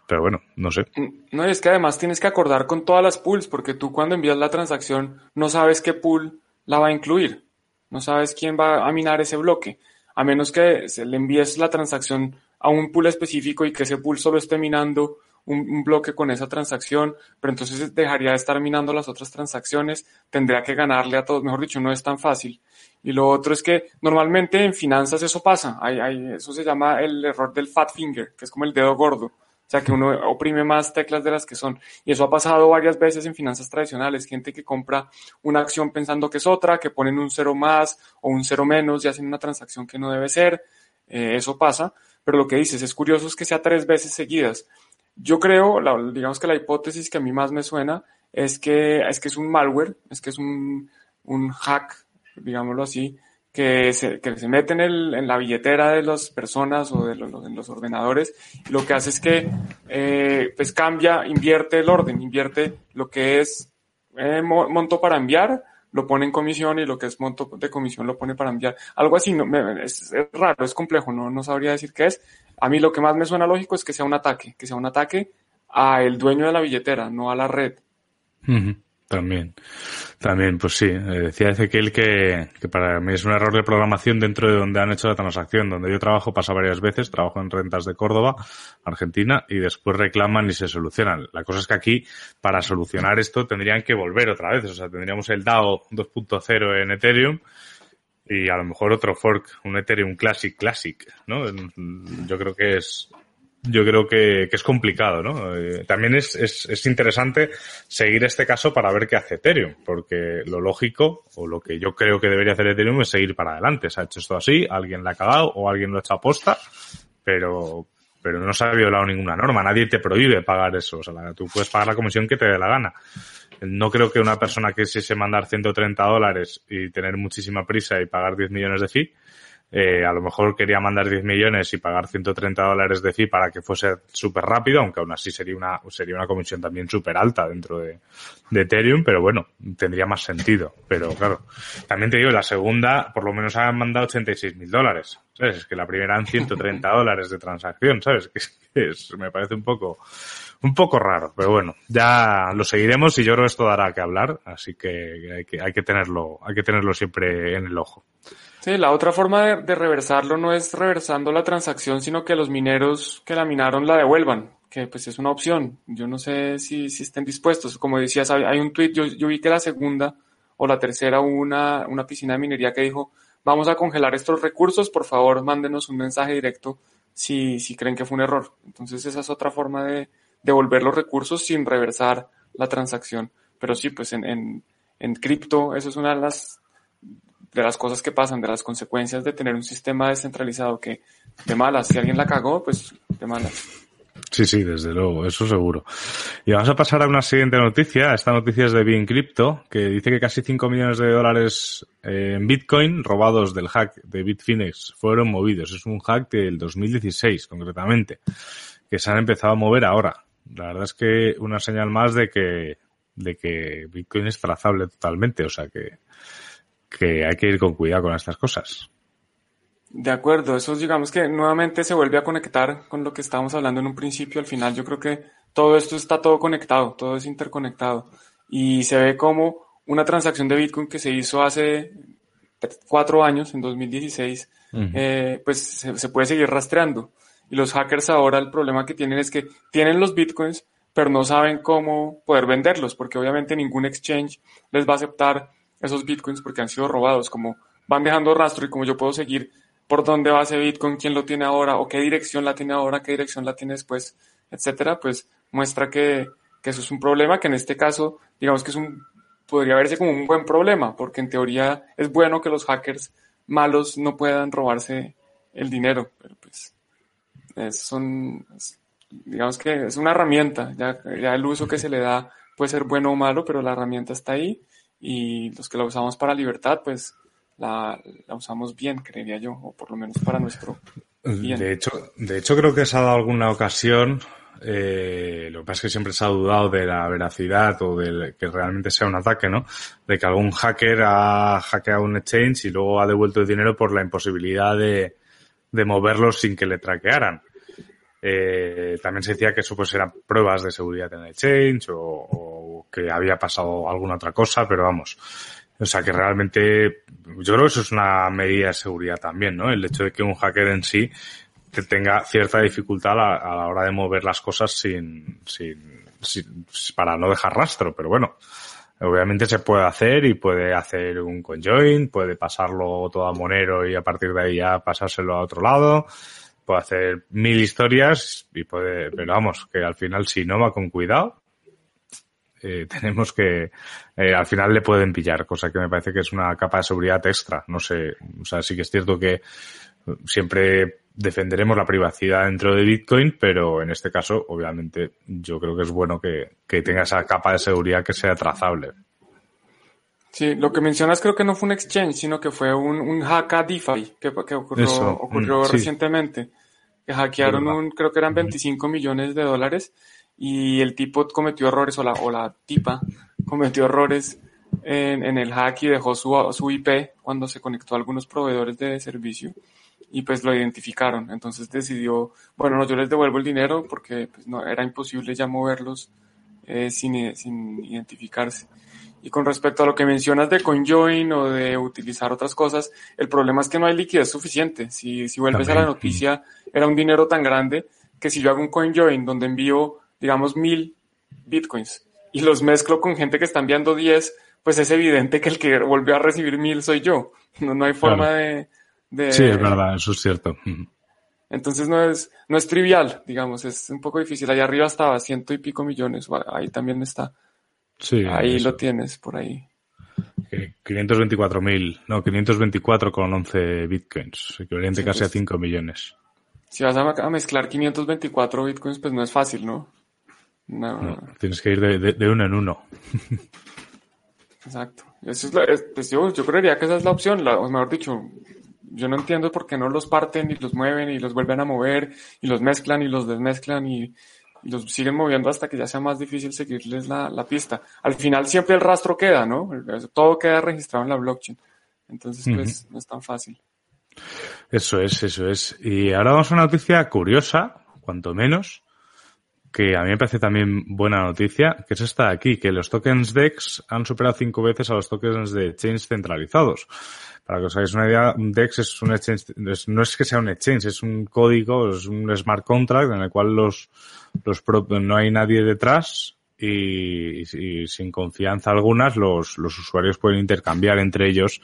Pero bueno, no sé. No, es que además tienes que acordar con todas las pools, porque tú cuando envías la transacción no sabes qué pool la va a incluir. No sabes quién va a minar ese bloque. A menos que se le envíes la transacción a un pool específico y que ese pool solo esté minando un, bloque con esa transacción, pero entonces dejaría de estar minando las otras transacciones, tendría que ganarle a todos, mejor dicho, no es tan fácil. Y lo otro es que normalmente en finanzas eso pasa, hay, hay, eso se llama el error del fat finger, que es como el dedo gordo. O sea, que uno oprime más teclas de las que son. Y eso ha pasado varias veces en finanzas tradicionales. Gente que compra una acción pensando que es otra, que ponen un cero más o un cero menos y hacen una transacción que no debe ser. Eh, eso pasa. Pero lo que dices, es curioso es que sea tres veces seguidas. Yo creo, digamos que la hipótesis que a mí más me suena es que es, que es un malware, es que es un, un hack, digámoslo así, que se, que se mete en, el, en la billetera de las personas o de los, en los ordenadores lo que hace es que eh, pues cambia, invierte el orden, invierte lo que es eh, monto para enviar, lo pone en comisión y lo que es monto de comisión lo pone para enviar. Algo así, no, es, raro, es complejo, no, no sabría decir qué es. A mí lo que más me suena lógico es que sea un ataque, que sea un ataque a el dueño de la billetera, no a la red. También, también, pues sí, eh, decía Ezequiel que, que para mí es un error de programación dentro de donde han hecho la transacción. Donde yo trabajo pasa varias veces, trabajo en rentas de Córdoba, Argentina, y después reclaman y se solucionan. La cosa es que aquí, para solucionar esto, tendrían que volver otra vez. O sea, tendríamos el DAO 2.0 en Ethereum, y a lo mejor otro fork, un Ethereum Classic Classic, ¿no? Yo creo que es, yo creo que, que es complicado, ¿no? Eh, también es, es, es, interesante seguir este caso para ver qué hace Ethereum, porque lo lógico, o lo que yo creo que debería hacer Ethereum es seguir para adelante. Se ha hecho esto así, alguien la ha cagado o alguien lo ha hecho a posta, pero, pero no se ha violado ninguna norma. Nadie te prohíbe pagar eso. O sea, tú puedes pagar la comisión que te dé la gana. No creo que una persona que quisiese mandar 130 dólares y tener muchísima prisa y pagar 10 millones de fee, eh, a lo mejor quería mandar 10 millones y pagar 130 dólares de fee para que fuese súper rápido, aunque aún así sería una, sería una comisión también súper alta dentro de, de, Ethereum, pero bueno, tendría más sentido. Pero claro, también te digo, la segunda por lo menos han mandado 86 mil dólares. ¿Sabes? Es que la primera eran 130 dólares de transacción, ¿sabes? *laughs* Que es, me parece un poco, un poco raro, pero bueno, ya lo seguiremos y yo creo que esto dará que hablar, así que hay que, hay que tenerlo, hay que tenerlo siempre en el ojo. Sí, la otra forma de, de, reversarlo no es reversando la transacción, sino que los mineros que la minaron la devuelvan, que pues es una opción. Yo no sé si, si estén dispuestos. Como decías, hay, un tweet, yo, yo, vi que la segunda o la tercera hubo una, una piscina de minería que dijo, vamos a congelar estos recursos, por favor mándenos un mensaje directo si, si creen que fue un error. Entonces esa es otra forma de devolver los recursos sin reversar la transacción. Pero sí, pues en, en, en cripto, eso es una de las de las cosas que pasan, de las consecuencias de tener un sistema descentralizado que de malas, si alguien la cagó, pues de malas. Sí, sí, desde luego, eso seguro. Y vamos a pasar a una siguiente noticia. Esta noticia es de Bien Crypto, que dice que casi 5 millones de dólares eh, en Bitcoin robados del hack de Bitfinex fueron movidos. Es un hack del 2016, concretamente, que se han empezado a mover ahora. La verdad es que una señal más de que, de que Bitcoin es trazable totalmente, o sea que, que hay que ir con cuidado con estas cosas. De acuerdo, eso digamos que nuevamente se vuelve a conectar con lo que estábamos hablando en un principio. Al final yo creo que todo esto está todo conectado, todo es interconectado. Y se ve como una transacción de Bitcoin que se hizo hace cuatro años, en 2016, eh, pues se, se, puede seguir rastreando. Y los hackers ahora el problema que tienen es que tienen los Bitcoins, pero no saben cómo poder venderlos, porque obviamente ningún exchange les va a aceptar esos bitcoins porque han sido robados, como van dejando rastro y como yo puedo seguir por dónde va ese bitcoin, quién lo tiene ahora o qué dirección la tiene ahora, qué dirección la tiene después, etcétera, pues muestra que, que eso es un problema que en este caso, digamos que es un, podría verse como un buen problema, porque en teoría es bueno que los hackers malos no puedan robarse el dinero, pero pues es, son, digamos que es una herramienta, ya, ya el uso que se le da puede ser bueno o malo, pero la herramienta está ahí y los que la usamos para libertad, pues la, la usamos bien, creería yo, o por lo menos para nuestro bien. De hecho, de hecho creo que se ha dado alguna ocasión, eh, lo que pasa es que siempre se ha dudado de la veracidad o de que realmente sea un ataque, ¿no? De que algún hacker ha hackeado un exchange y luego ha devuelto el dinero por la imposibilidad de, de moverlos sin que le traquearan. Eh, también se decía que eso pues eran pruebas de seguridad en el exchange o, o, que había pasado alguna otra cosa, pero vamos. O sea que realmente yo creo que eso es una medida de seguridad también, ¿no? El hecho de que un hacker en sí tenga cierta dificultad a la, a la hora de mover las cosas sin, sin, sin, para no dejar rastro, pero bueno. Obviamente se puede hacer y puede hacer un conjoin, puede pasarlo todo a Monero y a partir de ahí ya pasárselo a otro lado puede hacer mil historias y puede, pero vamos, que al final si no va con cuidado, eh, *laughs* tenemos que, eh, al final le pueden pillar, cosa que me parece que es una capa de seguridad extra. No sé, o sea, sí que es cierto que siempre defenderemos la privacidad dentro de Bitcoin, pero en este caso, obviamente, yo creo que es bueno que, que tenga esa capa de seguridad que sea trazable. Sí, lo que mencionas creo que no fue un exchange, sino que fue un, un hack a DeFi que, que ocurrió, Eso, ocurrió mm, sí. recientemente. Que hackearon un, creo que eran 25 millones de dólares y el tipo cometió errores o la, o la tipa cometió errores en, en el hack y dejó su, su IP cuando se conectó a algunos proveedores de servicio y pues lo identificaron. Entonces decidió, bueno, no, yo les devuelvo el dinero porque pues, no, era imposible ya moverlos eh, sin, sin identificarse. Y con respecto a lo que mencionas de CoinJoin o de utilizar otras cosas, el problema es que no hay liquidez suficiente. Si, si vuelves También. a la noticia, era un dinero tan grande que si yo hago un CoinJoin donde envío, digamos, mil bitcoins y los mezclo con gente que está enviando 10, pues es evidente que el que volvió a recibir mil soy yo. No, no hay forma Claro. de, de... Sí, es verdad, eso es cierto. Entonces no es, no es trivial, digamos, es un poco difícil. Allá arriba estaba ciento y pico millones, ahí también está. Sí, Ahí eso. lo tienes, por ahí. Eh, 524.000, no, 524,11 bitcoins, equivalente Sí, casi a pues. 5 millones. Si vas a, a mezclar 524 bitcoins, pues no es fácil, ¿no? No, tienes que ir de, uno en uno. *laughs* Exacto. Eso es pues yo, creería que esa es la opción, o mejor dicho, yo no entiendo por qué no los parten y los mueven y los vuelven a mover y los mezclan y los desmezclan y, los siguen moviendo hasta que ya sea más difícil seguirles la, la, pista. Al final siempre el rastro queda, ¿no? Todo queda registrado en la blockchain. Entonces, pues, no es tan fácil. Eso es, eso es. Y ahora vamos a una noticia curiosa, cuanto menos, que a mí me parece también buena noticia, que es esta de aquí, que los tokens DEX han superado cinco veces a los tokens de exchange centralizados. Para que os hagáis una idea, un DEX es un exchange, no es que sea un exchange, es un código, es un smart contract en el cual los, los no hay nadie detrás y, sin confianza algunas los, los usuarios pueden intercambiar entre ellos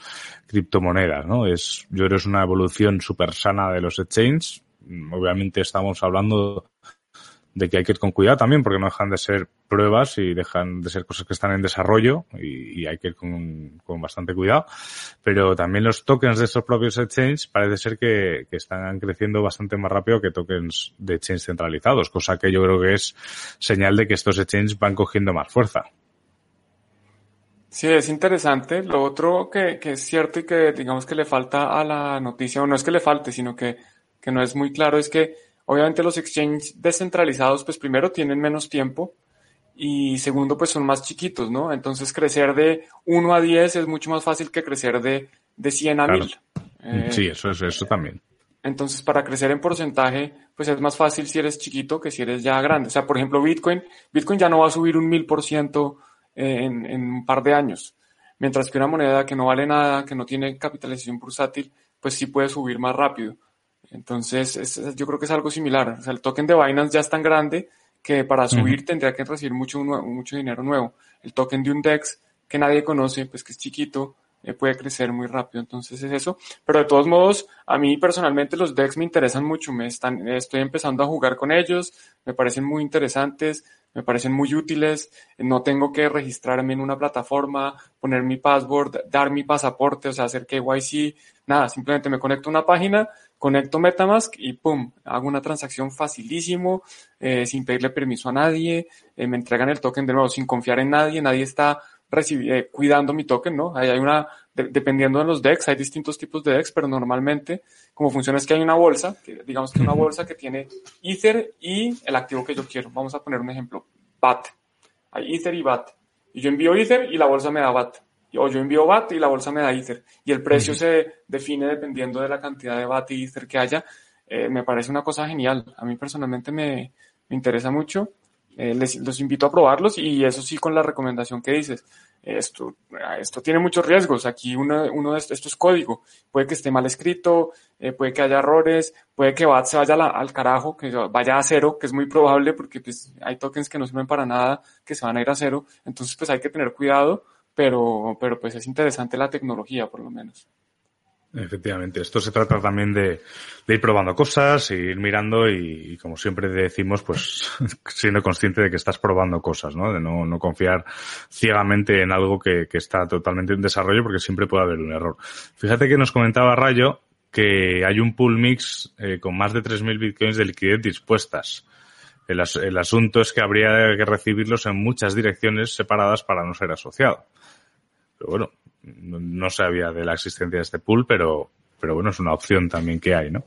criptomonedas, ¿no? Es, yo creo que es una evolución súper sana de los exchanges. Obviamente estamos hablando de que hay que ir con cuidado también porque no dejan de ser pruebas y dejan de ser cosas que están en desarrollo y, hay que ir con, bastante cuidado. Pero también los tokens de esos propios exchanges parece ser que, están creciendo bastante más rápido que tokens de exchanges centralizados, cosa que yo creo que es señal de que estos exchanges van cogiendo más fuerza. Sí, es interesante. Lo otro que, que es cierto y que digamos que le falta a la noticia, o no es que le falte, sino que, que no es muy claro, es que Obviamente los exchanges descentralizados, pues primero tienen menos tiempo y segundo, pues son más chiquitos, ¿no? Entonces crecer de 1 a 10 es mucho más fácil que crecer de, de 100 a 1000. Eh, sí, eso es eso también. Entonces, para crecer en porcentaje, pues es más fácil si eres chiquito que si eres ya grande. O sea, por ejemplo, Bitcoin, Bitcoin ya no va a subir un 1000% en, en un par de años. Mientras que una moneda que no vale nada, que no tiene capitalización bursátil, pues sí puede subir más rápido. Entonces, yo creo que es algo similar. O sea, el token de Binance ya es tan grande que para subir tendría que recibir mucho, mucho dinero nuevo. El token de un DEX que nadie conoce, pues que es chiquito, eh, puede crecer muy rápido. Entonces es eso. Pero de todos modos, a mí personalmente los DEX me interesan mucho. Me están, estoy empezando a jugar con ellos. Me parecen muy interesantes. Me parecen muy útiles. No tengo que registrarme en una plataforma, poner mi password, dar mi pasaporte, o sea, hacer KYC. Nada, simplemente me conecto a una página conecto Metamask y pum, hago una transacción facilísimo, eh, sin pedirle permiso a nadie, eh, me entregan el token de nuevo sin confiar en nadie, nadie está eh, cuidando mi token, ¿no? Ahí hay una, dependiendo de los DEX, hay distintos tipos de DEX, pero normalmente como funciona es que hay una bolsa, que, digamos que una bolsa que tiene Ether y el activo que yo quiero. Vamos a poner un ejemplo, BAT. Hay Ether y BAT. Y yo envío Ether y la bolsa me da BAT o yo envío BAT y la bolsa me da Ether. Y el precio se define dependiendo de la cantidad de BAT y Ether que haya. Eh, me parece una cosa genial. A mí personalmente me, me interesa mucho. Eh, les, los invito a probarlos y eso sí con la recomendación que dices. Esto, esto tiene muchos riesgos. Aquí uno, uno de esto, esto es código. Puede que esté mal escrito, eh, puede que haya errores, puede que BAT se vaya al carajo, que vaya a cero, que es muy probable porque pues, hay tokens que no sirven para nada, que se van a ir a cero. Entonces pues hay que tener cuidado pero, pero pues es interesante la tecnología, por lo menos. Efectivamente, esto se trata también de, ir probando cosas, ir mirando y, como siempre decimos, pues *laughs* siendo consciente de que estás probando cosas, ¿no? De no, no confiar ciegamente en algo que, que, está totalmente en desarrollo porque siempre puede haber un error. Fíjate que nos comentaba Rayo que hay un pool mix eh, con más de 3.000 bitcoins de liquidez dispuestas. El, el asunto es que habría que recibirlos en muchas direcciones separadas para no ser asociado. Pero bueno, no, sabía de la existencia de este pool, pero, pero bueno, es una opción también que hay, ¿no?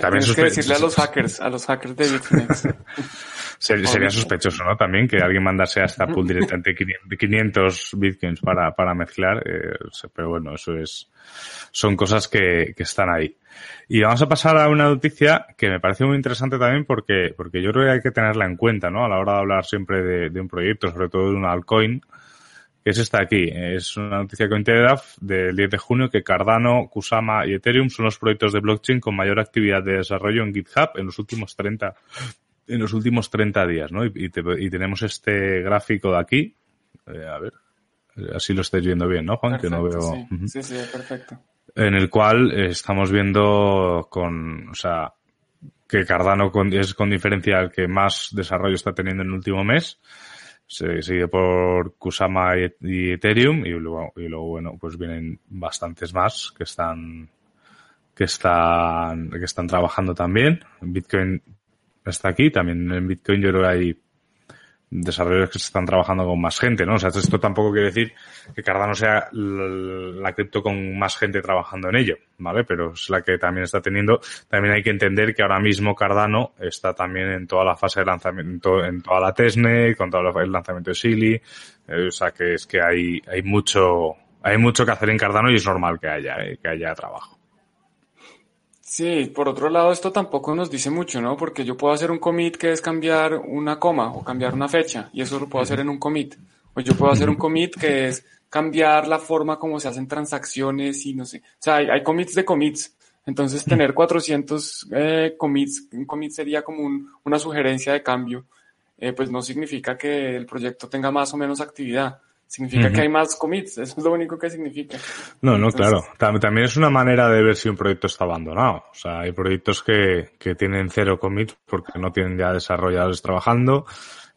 También que decirle a los hackers, a los hackers de Bitfinex. *laughs* Sería sospechoso, ¿no? También que alguien mandase a esta pool *laughs* directamente 500 bitcoins para, para mezclar, eh, pero bueno, eso es, son cosas que, que están ahí. Y vamos a pasar a una noticia que me parece muy interesante también porque, porque yo creo que hay que tenerla en cuenta, ¿no? A la hora de hablar siempre de, de un proyecto, sobre todo de un altcoin, que es esta aquí. Es una noticia que Telegraph del 10 de junio que Cardano, Kusama y Ethereum son los proyectos de blockchain con mayor actividad de desarrollo en GitHub en los últimos 30 en los últimos 30 días, ¿no? Y, tenemos este gráfico de aquí. Eh, a ver, así lo estáis viendo bien, ¿no, Juan? que no veo. Sí. sí, perfecto. En el cual estamos viendo con, o sea, que Cardano es con diferencia el que más desarrollo está teniendo en el último mes seguido por Kusama y, Ethereum y luego, y luego, bueno, pues vienen bastantes más que están, que están, que están trabajando también. Bitcoin está aquí, también en Bitcoin yo creo que hay desarrolladores que se están trabajando con más gente, ¿no? O sea, esto tampoco quiere decir que Cardano sea la cripto con más gente trabajando en ello, ¿vale? Pero es la que también está teniendo. También hay que entender que ahora mismo Cardano está también en toda la fase de lanzamiento, en toda la Testnet, con todo el lanzamiento de Silly, eh, o sea, que es que hay, hay mucho, hay mucho que hacer en Cardano y es normal que haya, eh, que haya trabajo. Sí, por otro lado, esto tampoco nos dice mucho, ¿no? Porque yo puedo hacer un commit que es cambiar una coma o cambiar una fecha, y eso lo puedo hacer en un commit. O yo puedo hacer un commit que es cambiar la forma como se hacen transacciones y no sé. O sea, hay, commits de commits. Entonces, tener 400 eh, commits, un commit sería como una sugerencia de cambio, eh, pues no significa que el proyecto tenga más o menos actividad. Significa que hay más commits, eso es lo único que significa. No, no, claro. También es una manera de ver si un proyecto está abandonado. O sea, hay proyectos que, que tienen cero commits porque no tienen ya desarrolladores trabajando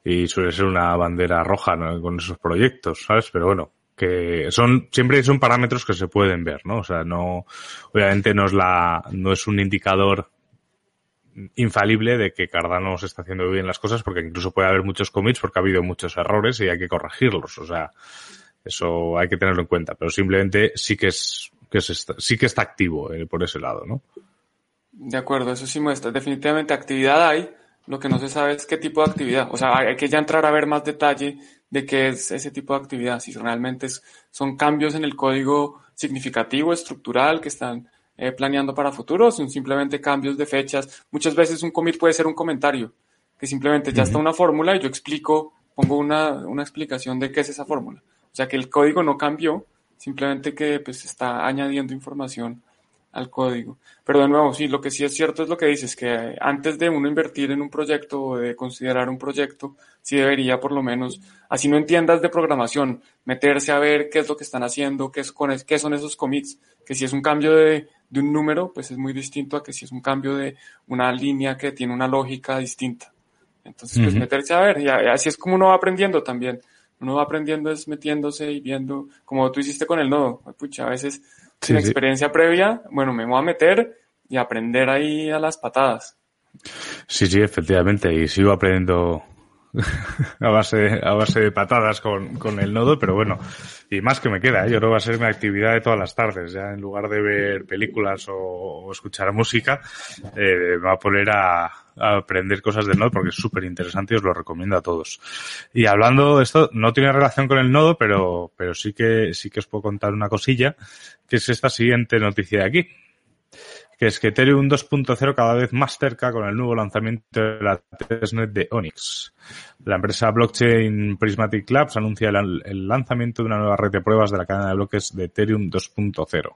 y suele ser una bandera roja con esos proyectos, ¿sabes? Pero bueno, que son, siempre son parámetros que se pueden ver, ¿no? O sea, no, obviamente no es la, no es un indicador infalible de que Cardano se está haciendo bien las cosas porque incluso puede haber muchos commits porque ha habido muchos errores y hay que corregirlos. O sea, eso hay que tenerlo en cuenta, pero simplemente sí que es, que sí que está activo eh, por ese lado, ¿no? De acuerdo, eso sí muestra. Definitivamente actividad hay. Lo que no se sabe es qué tipo de actividad. O sea, hay que ya entrar a ver más detalle de qué es ese tipo de actividad. Si realmente son cambios en el código significativo, estructural, que están eh, planeando para futuros, son simplemente cambios de fechas. Muchas veces un commit puede ser un comentario, que simplemente ya está una fórmula y yo explico, pongo una, una explicación de qué es esa fórmula. O sea que el código no cambió, simplemente que pues está añadiendo información al código. Pero de nuevo, sí, lo que sí es cierto es lo que dices, que antes de uno invertir en un proyecto o de considerar un proyecto, sí debería por lo menos, así no entiendas de programación, meterse a ver qué es lo que están haciendo, qué, es, qué son esos commits, que si es un cambio de, de un número, pues es muy distinto a que si es un cambio de una línea que tiene una lógica distinta. Entonces, pues meterse a ver, y así es como uno va aprendiendo también. Uno va aprendiendo es metiéndose y viendo, como tú hiciste con el nodo. Pucha, a veces sin experiencia previa, bueno, me voy a meter y aprender ahí a las patadas. Sí, sí, efectivamente, y sigo aprendiendo *laughs* a base, a base de patadas con, con el nodo, pero bueno, y más que me queda, ¿eh? yo creo que va a ser mi actividad de todas las tardes, ya en lugar de ver películas o, escuchar música, eh, me va a poner a, aprender cosas del nodo porque es súper interesante y os lo recomiendo a todos. Y hablando de esto, no tiene relación con el nodo, pero, pero sí que, sí que os puedo contar una cosilla, que es esta siguiente noticia de aquí que es que Ethereum 2.0 cada vez más cerca con el nuevo lanzamiento de la testnet de Onyx. La empresa blockchain Prismatic Labs anuncia el, lanzamiento de una nueva red de pruebas de la cadena de bloques de Ethereum 2.0.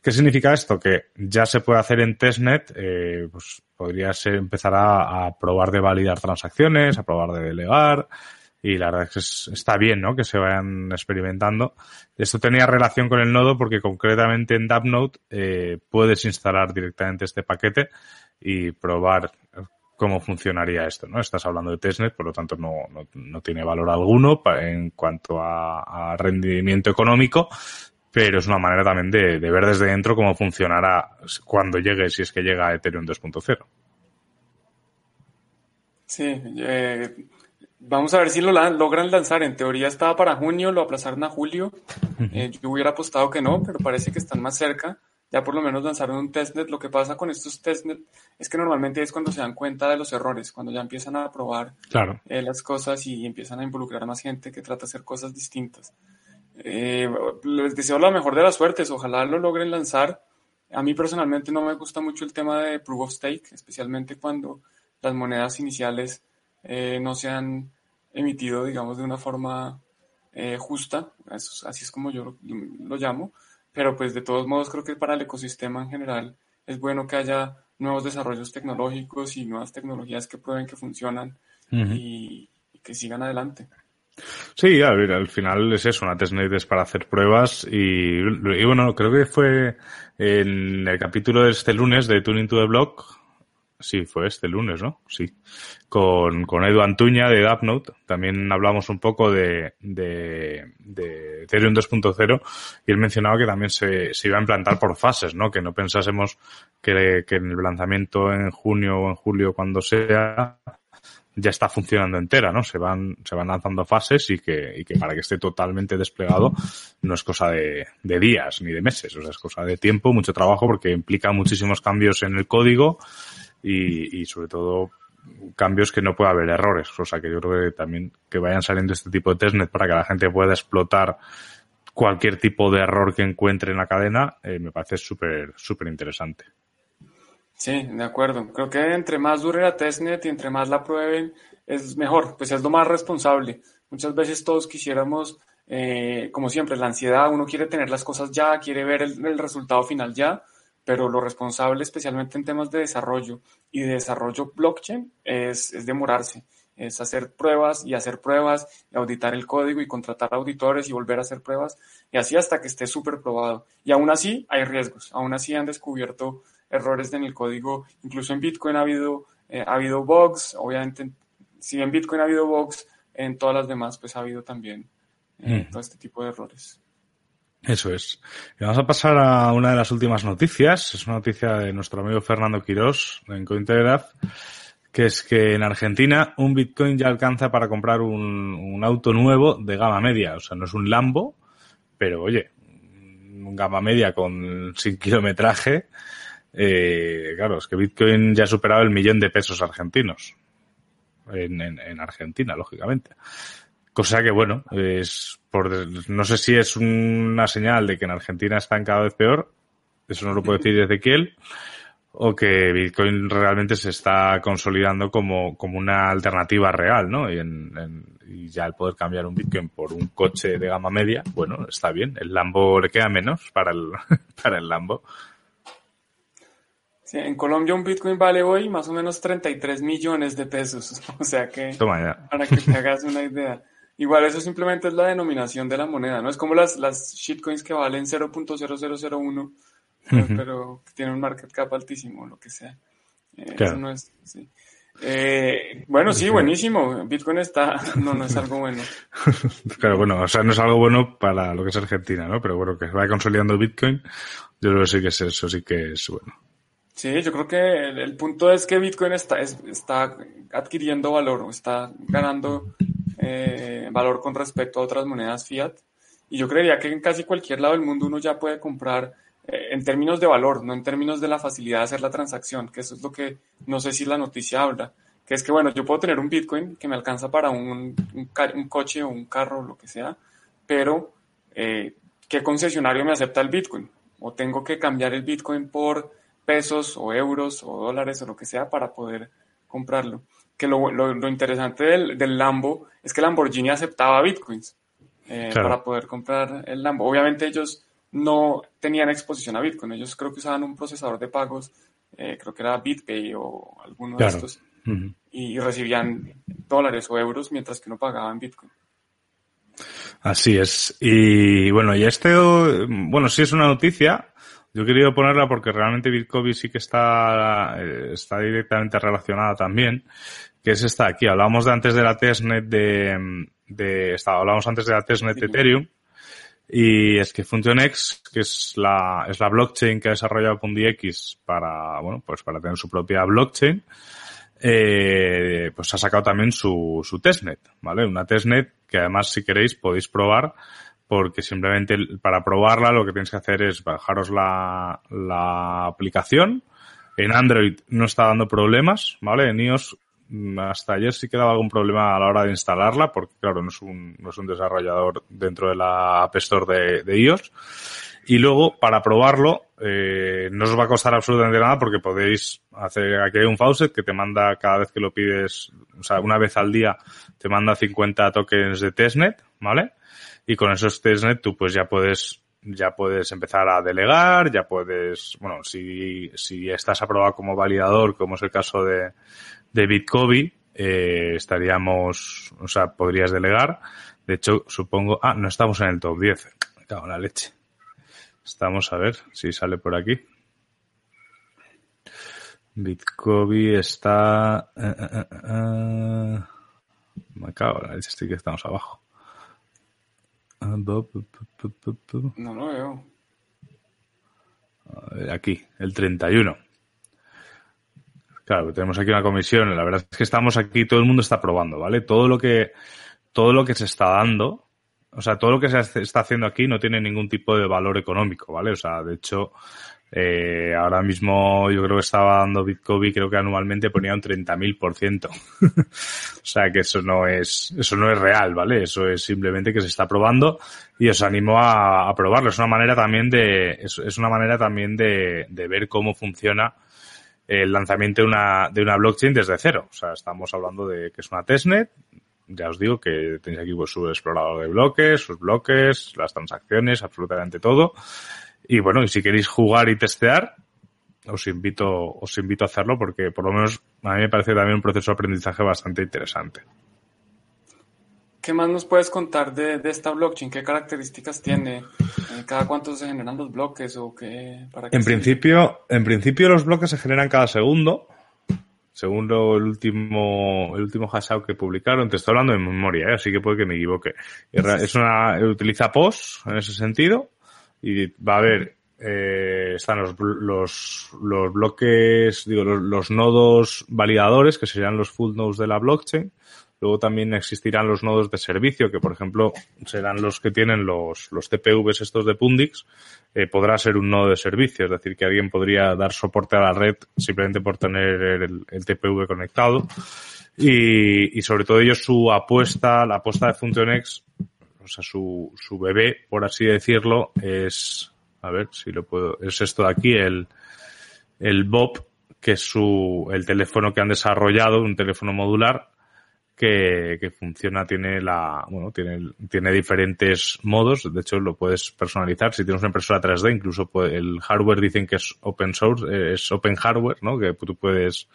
¿Qué significa esto? Que ya se puede hacer en testnet, eh, pues podría ser empezar a, a, probar de validar transacciones, a probar de delegar, y la verdad es que está bien, ¿no? Que se vayan experimentando. Esto tenía relación con el nodo porque concretamente en DAppNode eh, puedes instalar directamente este paquete y probar cómo funcionaría esto, ¿no? Estás hablando de testnet, por lo tanto no, no, no tiene valor alguno en cuanto a, a, rendimiento económico, pero es una manera también de, de, ver desde dentro cómo funcionará cuando llegue, si es que llega a Ethereum 2.0. Sí, eh, Vamos a ver si lo logran lanzar. En teoría estaba para junio, lo aplazaron a julio. Eh, yo hubiera apostado que no, pero parece que están más cerca. Ya por lo menos lanzaron un testnet. Lo que pasa con estos testnet es que normalmente es cuando se dan cuenta de los errores, cuando ya empiezan a probar claro. eh, las cosas y empiezan a involucrar a más gente que trata de hacer cosas distintas. Eh, les deseo la mejor de las suertes. Ojalá lo logren lanzar. A mí personalmente no me gusta mucho el tema de proof of stake, especialmente cuando las monedas iniciales eh, no se han emitido, digamos, de una forma eh, justa, así es como yo lo, lo, llamo, pero pues de todos modos creo que para el ecosistema en general es bueno que haya nuevos desarrollos tecnológicos y nuevas tecnologías que prueben que funcionan uh -huh. y, y, que sigan adelante. Sí, a ver, al final es eso, una testnet es para hacer pruebas y, y, bueno, creo que fue en el capítulo de este lunes de Tuning to the Block, sí, fue este lunes, ¿no? Sí. Con, con Edu Antuña de DAppNote. También hablamos un poco de, de, de Ethereum 2.0 y él mencionaba que también se, se iba a implantar por fases, ¿no? Que no pensásemos que, que en el lanzamiento en junio o en julio, cuando sea, ya está funcionando entera, ¿no? Se van, se van lanzando fases y que, y que para que esté totalmente desplegado no es cosa de, de días ni de meses, o sea, es cosa de tiempo, mucho trabajo porque implica muchísimos cambios en el código y, y sobre todo cambios que no puede haber errores. O sea que yo creo que también que vayan saliendo este tipo de testnet para que la gente pueda explotar cualquier tipo de error que encuentre en la cadena, eh, me parece súper, súper interesante. Sí, de acuerdo. Creo que entre más dure la testnet y entre más la prueben, es mejor, pues es lo más responsable. Muchas veces todos quisiéramos, eh, como siempre, la ansiedad, uno quiere tener las cosas ya, quiere ver el resultado final ya, pero lo responsable, especialmente en temas de desarrollo y de desarrollo blockchain, es, es demorarse, es hacer pruebas y hacer pruebas, y auditar el código y contratar auditores y volver a hacer pruebas, y así hasta que esté súper probado. Y aún así hay riesgos, aún así han descubierto errores en el código, incluso en Bitcoin ha habido, eh, ha habido bugs, obviamente, si en Bitcoin ha habido bugs, en todas las demás pues ha habido también eh, mm. todo este tipo de errores. Eso es. Y vamos a pasar a una de las últimas noticias. Es una noticia de nuestro amigo Fernando Quirós en Cointelegraph, que es que en Argentina un Bitcoin ya alcanza para comprar un, un, auto nuevo de gama media. O sea, no es un Lambo, pero oye, gama media con sin kilometraje. Eh, claro, es que Bitcoin ya ha superado el millón de pesos argentinos. En, en, en Argentina, lógicamente. Cosa que, bueno, es por, no sé si es una señal de que en Argentina están cada vez peor, eso no lo puedo decir Ezequiel, o que Bitcoin realmente se está consolidando como, como una alternativa real, ¿no? Y, en, en, y ya el poder cambiar un Bitcoin por un coche de gama media, bueno, está bien. El Lambo le queda menos para el, *laughs* para el Lambo. Sí, en Colombia un Bitcoin vale hoy más o menos 33 millones de pesos. *laughs* O sea que, para que te hagas una idea. Igual eso simplemente es la denominación de la moneda, ¿no? Es como las, las shitcoins que valen 0.0001, pero, pero tienen un market cap altísimo, lo que sea. Eh, claro. Eso no es, sí. Eh, bueno, sí, buenísimo. Bitcoin está, no, no es algo bueno. *laughs* claro, bueno, o sea, no es algo bueno para lo que es Argentina, ¿no? Pero bueno, que se va consolidando Bitcoin, yo creo que sí que es eso, sí que es bueno. Sí, yo creo que el, el punto es que Bitcoin está, es, está adquiriendo valor, está ganando eh, valor con respecto a otras monedas fiat. Y yo creería que en casi cualquier lado del mundo uno ya puede comprar eh, en términos de valor, no en términos de la facilidad de hacer la transacción, que eso es lo que no sé si la noticia habla, que es que bueno, yo puedo tener un Bitcoin que me alcanza para un, coche o un carro, lo que sea, pero eh, ¿qué concesionario me acepta el Bitcoin? O tengo que cambiar el Bitcoin por pesos o euros o dólares o lo que sea para poder comprarlo que lo, lo, lo interesante del, del, Lambo es que Lamborghini aceptaba bitcoins eh, claro. para poder comprar el Lambo. Obviamente ellos no tenían exposición a Bitcoin, ellos creo que usaban un procesador de pagos, eh, creo que era BitPay o alguno claro. de estos, uh -huh. y, y recibían dólares o euros mientras que no pagaban Bitcoin. Así es. Y bueno, y este, bueno, sí es una noticia. Yo quería ponerla porque realmente Bitcoin sí que está, eh, está directamente relacionada también que es esta aquí. Hablábamos de antes de la testnet de, de esta, hablábamos antes de la testnet de Ethereum. Y es que FunctionX, que es la, es la blockchain que ha desarrollado PundiX para, bueno, pues para tener su propia blockchain, eh, pues ha sacado también su, su testnet, ¿vale? Una testnet que además, si queréis, podéis probar porque simplemente para probarla lo que tenéis que hacer es bajaros la, la aplicación. En Android no está dando problemas, ¿vale? En iOS hasta ayer sí que daba algún problema a la hora de instalarla, porque claro, no es un, no es un desarrollador dentro de la App Store de, de iOS. Y luego, para probarlo, eh, no os va a costar absolutamente nada porque podéis hacer, aquí hay un faucet que te manda cada vez que lo pides, o sea, una vez al día, te manda 50 tokens de testnet, ¿vale? Y con esos testnet tú pues ya puedes ya puedes empezar a delegar, ya puedes, bueno, si, si estás aprobado como validador, como es el caso de, de Bitcoin, eh, estaríamos, o sea, podrías delegar. De hecho, supongo, ah, no estamos en el top 10. Me cago en la leche. Estamos a ver si sale por aquí. Bitcoin está, eh, eh, eh, me cago en la leche, estoy que estamos abajo. No lo veo. Aquí, el 31. Claro, tenemos aquí una comisión. La verdad es que estamos aquí, todo el mundo está probando, ¿vale? Todo lo que, todo lo que se está dando, o sea, todo lo que se está haciendo aquí no tiene ningún tipo de valor económico, ¿vale? O sea, de hecho, eh, ahora mismo yo creo que estaba dando Bitcoin, creo que anualmente ponía un 30.000%. *laughs* o sea que eso no es, eso no es real, ¿vale? Eso es simplemente que se está probando y os animo a, probarlo. Es una manera también de, es, una manera también de, de ver cómo funciona el lanzamiento de una, de una blockchain desde cero. O sea, estamos hablando de que es una testnet. Ya os digo que tenéis aquí pues, su explorador de bloques, sus bloques, las transacciones, absolutamente todo. Y bueno, y si queréis jugar y testear, os invito, os invito a hacerlo porque por lo menos a mí me parece también un proceso de aprendizaje bastante interesante. ¿Qué más nos puedes contar de, esta blockchain? ¿Qué características tiene? Eh, ¿Cada cuánto se generan los bloques o qué? Para en principio, en principio los bloques se generan cada segundo. Según el último, el último hashout que publicaron, te estoy hablando de memoria, ¿eh? así que puede que me equivoque. Es una, utiliza POS en ese sentido y va a haber, eh, están los, los, los bloques, digo, los, los, nodos validadores, que serían los full nodes de la blockchain. Luego también existirán los nodos de servicio, que por ejemplo serán los que tienen los, los TPVs estos de Pundix. Eh, podrá ser un nodo de servicio, es decir, que alguien podría dar soporte a la red simplemente por tener el, el TPV conectado. Y, y sobre todo ellos su apuesta, la apuesta de FunctionX o sea, su, su bebé, por así decirlo, es, a ver si lo puedo, es esto de aquí, el, el Bob, que es su, el teléfono que han desarrollado, un teléfono modular, que, que, funciona, tiene la, bueno, tiene, tiene diferentes modos, de hecho lo puedes personalizar, si tienes una impresora 3D, incluso el hardware dicen que es open source, eh, es open hardware, ¿no? Que tú puedes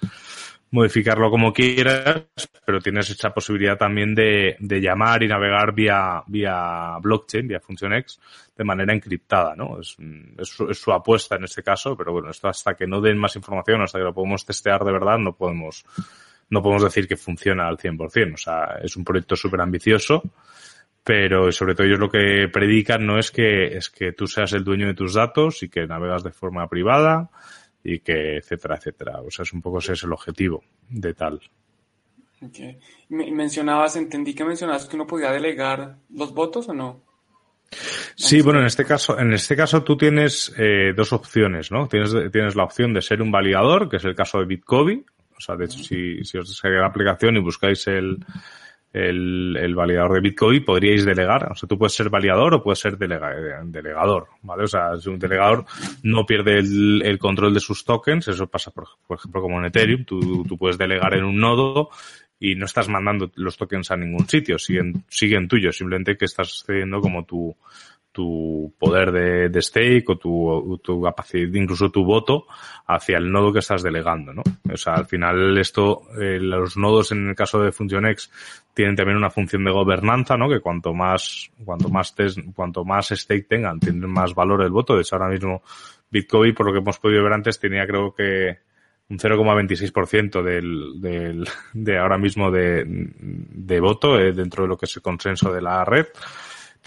modificarlo como quieras, pero tienes esa posibilidad también de, de llamar y navegar vía, vía blockchain, vía FunctionX, de manera encriptada, ¿no? Es, es, su, es, su, apuesta en este caso, pero bueno, esto hasta que no den más información, hasta que lo podemos testear de verdad, no podemos, no podemos decir que funciona al 100%. O sea, es un proyecto súper ambicioso, pero sobre todo ellos lo que predican no es que, es que tú seas el dueño de tus datos y que navegas de forma privada, y que etcétera, etcétera. O sea, es un poco ese es el objetivo de tal. Okay. Mencionabas, entendí que mencionabas que uno podía delegar los votos o no. Sí, bueno, en este caso, en este caso tú tienes eh, dos opciones, ¿no? Tienes, tienes la opción de ser un validador, que es el caso de Bitcoin. O sea, de hecho, si, si os descargáis la aplicación y buscáis el, el, el, validador de Bitcoin, podríais delegar. O sea, tú puedes ser validador o puedes ser delega, delegador, ¿vale? O sea, si un delegador no pierde el, control de sus tokens, eso pasa, por, por, ejemplo, como en Ethereum, tú, tú puedes delegar en un nodo y no estás mandando los tokens a ningún sitio, siguen, siguen tuyos, simplemente que estás cediendo como tu, tu poder de, de stake o tu, tu, capacidad, incluso tu voto hacia el nodo que estás delegando, ¿no? O sea, al final esto, eh, los nodos en el caso de FunctionX tienen también una función de gobernanza, ¿no? Que cuanto más, cuanto más test, cuanto más stake tengan, tienen más valor el voto. De hecho, ahora mismo Bitcoin, por lo que hemos podido ver antes, tenía creo que un 0,26% del, del, de ahora mismo de, de voto eh, dentro de lo que es el consenso de la red.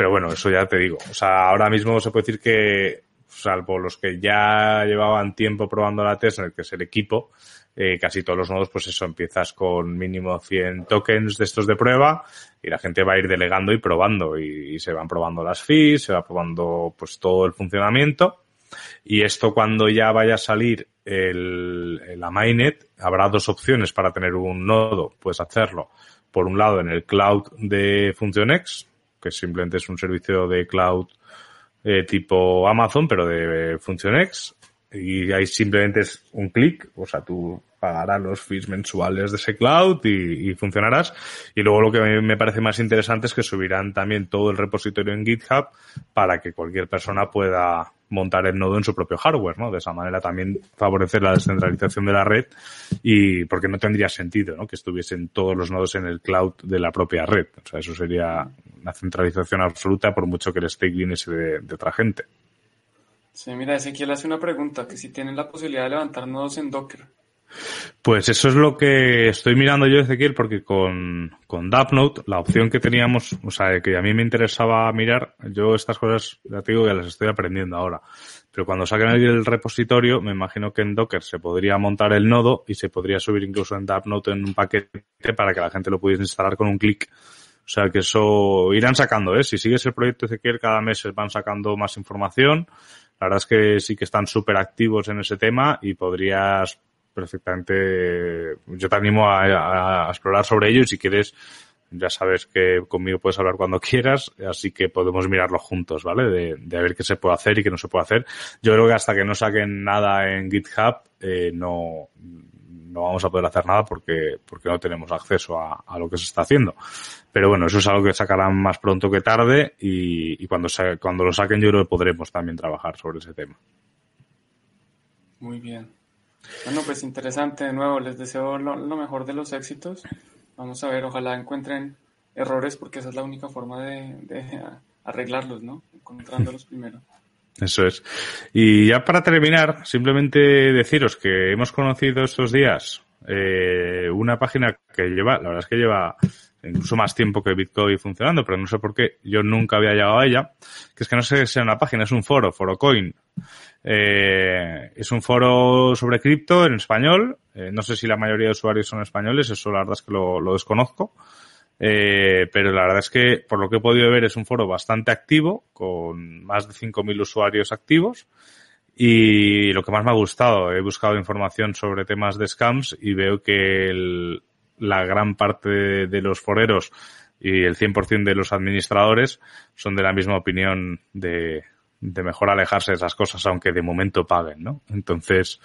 Pero bueno, eso ya te digo. O sea, ahora mismo se puede decir que, salvo los que ya llevaban tiempo probando la test, que es el equipo, eh, casi todos los nodos, pues eso, empiezas con mínimo 100 tokens de estos de prueba y la gente va a ir delegando y probando y, se van probando las fees, se va probando pues todo el funcionamiento. Y esto cuando ya vaya a salir el, la mainnet, habrá dos opciones para tener un nodo. Puedes hacerlo, por un lado, en el cloud de FunctionX, que simplemente es un servicio de cloud eh, tipo Amazon, pero de FunctionX. Y ahí simplemente es un clic, o sea, tú pagarás los fees mensuales de ese cloud y, y, funcionarás. Y luego lo que me parece más interesante es que subirán también todo el repositorio en GitHub para que cualquier persona pueda montar el nodo en su propio hardware, ¿no? De esa manera también favorecer la descentralización de la red y porque no tendría sentido, ¿no? Que estuviesen todos los nodos en el cloud de la propia red. O sea, eso sería una centralización absoluta por mucho que el stake viniese de, de otra gente. Sí, mira, Ezequiel hace una pregunta, que si tienen la posibilidad de levantar nodos en Docker. Pues eso es lo que estoy mirando yo, Ezequiel, porque con, con Dapnote, la opción que teníamos, o sea, que a mí me interesaba mirar, yo estas cosas, ya te digo que las estoy aprendiendo ahora. Pero cuando saquen el repositorio, me imagino que en Docker se podría montar el nodo y se podría subir incluso en Dapnote en un paquete para que la gente lo pudiese instalar con un clic. O sea que eso irán sacando, ¿eh? Si sigues el proyecto Ezequiel, cada mes van sacando más información. La verdad es que sí que están súper activos en ese tema y podrías perfectamente, yo te animo a, explorar sobre ello y si quieres, ya sabes que conmigo puedes hablar cuando quieras, así que podemos mirarlo juntos, ¿vale? De, de ver qué se puede hacer y qué no se puede hacer. Yo creo que hasta que no saquen nada en GitHub, eh, no, no vamos a poder hacer nada porque, porque no tenemos acceso a, lo que se está haciendo. Pero bueno, eso es algo que sacarán más pronto que tarde y, cuando, sa cuando lo saquen yo creo que podremos también trabajar sobre ese tema. Muy bien. Bueno, pues interesante de nuevo, les deseo lo, lo, mejor de los éxitos. Vamos a ver, ojalá encuentren errores porque esa es la única forma de, arreglarlos, ¿no? Encontrándolos primero. Eso es. Y ya para terminar, simplemente deciros que hemos conocido estos días eh, una página que lleva, la verdad es que lleva incluso más tiempo que Bitcoin funcionando, pero no sé por qué yo nunca había llegado a ella, que es que no sé si es una página, es un foro, Forocoin. Eh, es un foro sobre cripto en español. Eh, no sé si la mayoría de usuarios son españoles, eso la verdad es que lo, desconozco. Eh, pero la verdad es que, por lo que he podido ver, es un foro bastante activo, con más de 5.000 usuarios activos. Y lo que más me ha gustado, he buscado información sobre temas de scams y veo que el, la gran parte de, los foreros y el 100% de los administradores son de la misma opinión de, de mejor alejarse de esas cosas, aunque de momento paguen, ¿no? Entonces,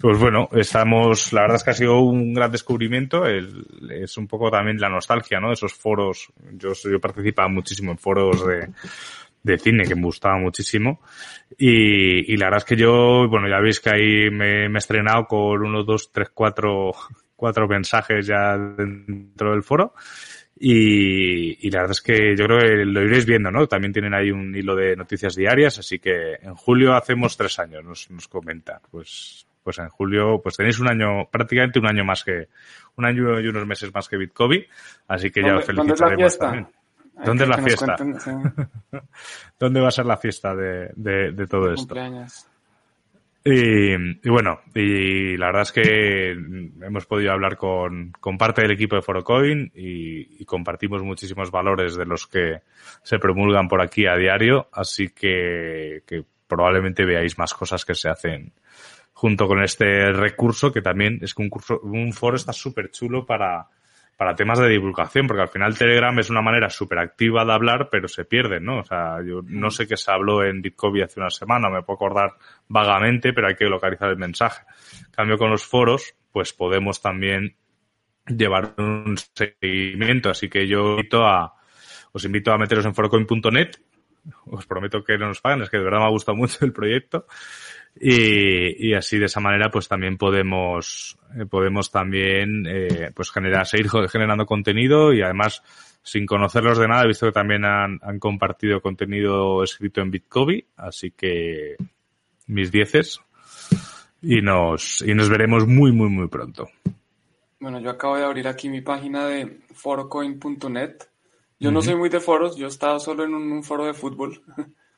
pues bueno, estamos, la verdad es que ha sido un gran descubrimiento, el, es un poco también la nostalgia, ¿no? Esos foros, yo, yo participaba muchísimo en foros de, de cine que me gustaba muchísimo y, y la verdad es que yo, bueno, ya veis que ahí me, me he estrenado con uno, dos, tres, cuatro, cuatro mensajes ya dentro del foro y, y, la verdad es que yo creo que lo iréis viendo, ¿no? También tienen ahí un hilo de noticias diarias, así que en julio hacemos tres años, nos, nos comentan. Pues, pues en julio, pues tenéis un año, prácticamente un año más que, un año y unos meses más que Bitcoin, así que ya os felicitaremos también. ¿Dónde es la fiesta? Cuenten, sí. *laughs* ¿Dónde va a ser la fiesta de, de, de todo esto? Cumpleaños. Y, y, bueno, y la verdad es que hemos podido hablar con, con parte del equipo de Forocoin y, y, compartimos muchísimos valores de los que se promulgan por aquí a diario, así que, probablemente veáis más cosas que se hacen junto con este recurso que también es que un curso, un foro está súper chulo para, para temas de divulgación, porque al final Telegram es una manera súper activa de hablar, pero se pierde, ¿no? O sea, yo no sé qué se habló en Bitcoin hace una semana, me puedo acordar vagamente, pero hay que localizar el mensaje. En cambio, con los foros, pues podemos también llevar un seguimiento, así que yo invito a, os invito a meteros en forocoin.net, os prometo que no nos pagan, es que de verdad me ha gustado mucho el proyecto, y, y, así de esa manera pues también podemos eh, podemos también eh, pues generar seguir generando contenido y además sin conocerlos de nada he visto que también han, han compartido contenido escrito en Bitcoin así que mis dieces. Y nos y nos veremos muy muy muy pronto. Bueno yo acabo de abrir aquí mi página de forocoin.net yo uh -huh. no soy muy de foros yo estaba solo en un, un foro de fútbol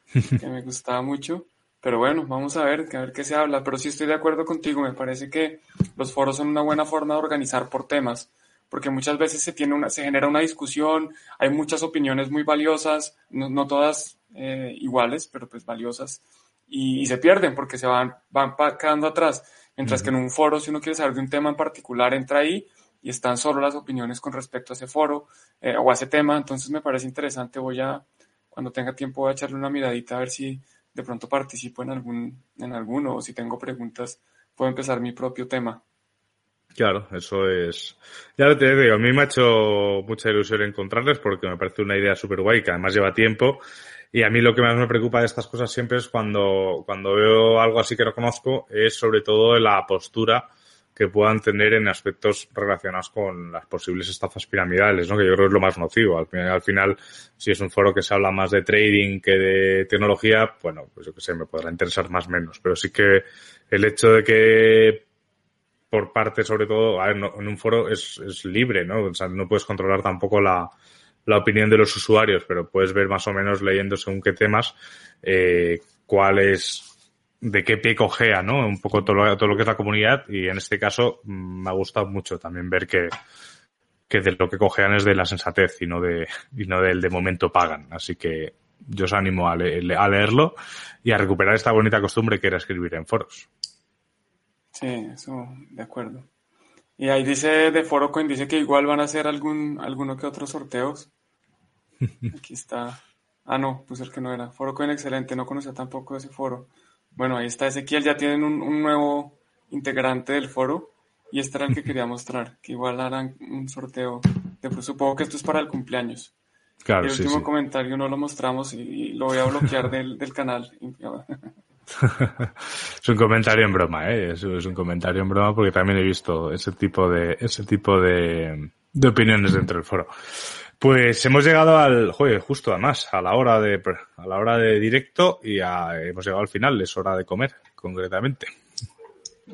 *laughs* que me gustaba mucho pero bueno, vamos a ver, a ver qué se habla. Pero sí estoy de acuerdo contigo, me parece que los foros son una buena forma de organizar por temas, porque muchas veces se, tiene una, se genera una discusión, hay muchas opiniones muy valiosas, no, no todas eh, iguales, pero pues valiosas, y, y, se pierden porque se van, van quedando atrás. Mientras uh -huh. que en un foro, si uno quiere saber de un tema en particular, entra ahí y están solo las opiniones con respecto a ese foro eh, o a ese tema. Entonces me parece interesante. Voy a, cuando tenga tiempo, voy a echarle una miradita a ver si de pronto participo en algún en alguno o si tengo preguntas puedo empezar mi propio tema. Claro, eso es. Ya te digo, a mí me ha hecho mucha ilusión encontrarles porque me parece una idea súper guay que además lleva tiempo. Y a mí lo que más me preocupa de estas cosas siempre es cuando, cuando veo algo así que no conozco, es sobre todo la postura que puedan tener en aspectos relacionados con las posibles estafas piramidales, ¿no? Que yo creo que es lo más nocivo. Al final, al final, si es un foro que se habla más de trading que de tecnología, bueno, pues yo qué sé, me podrá interesar más o menos. Pero sí que el hecho de que por parte, sobre todo, en un foro es, es, libre, ¿no? O sea, no puedes controlar tampoco la, la, opinión de los usuarios, pero puedes ver más o menos leyendo según qué temas, eh, cuál es, de qué pie cojea, ¿no? Un poco todo lo, todo lo que es la comunidad y en este caso mm, me ha gustado mucho también ver que, que de lo que cojean es de la sensatez y no de, y no del de momento pagan. Así que yo os animo a, le, a leerlo y a recuperar esta bonita costumbre que era escribir en foros. Sí, eso, de acuerdo. Y ahí dice de ForoCoin, dice que igual van a hacer algún, alguno que otros sorteos. *laughs* Aquí está. Ah, no, pues el que no era. ForoCoin excelente, no conocía tampoco ese foro. Bueno, ahí está Ezequiel, ya tienen un, un nuevo integrante del foro. Y este era el que quería mostrar, que igual harán un sorteo. De, supongo que esto es para el cumpleaños. Claro, el sí, último sí. comentario no lo mostramos y, y lo voy a bloquear del, del canal. *laughs* es un comentario en broma, ¿eh? Es, es, un comentario en broma porque también he visto ese tipo de, ese tipo de, de opiniones dentro del foro. Pues hemos llegado al, joder, justo además, a la hora de, a la hora de directo y a, hemos llegado al final, es hora de comer, concretamente.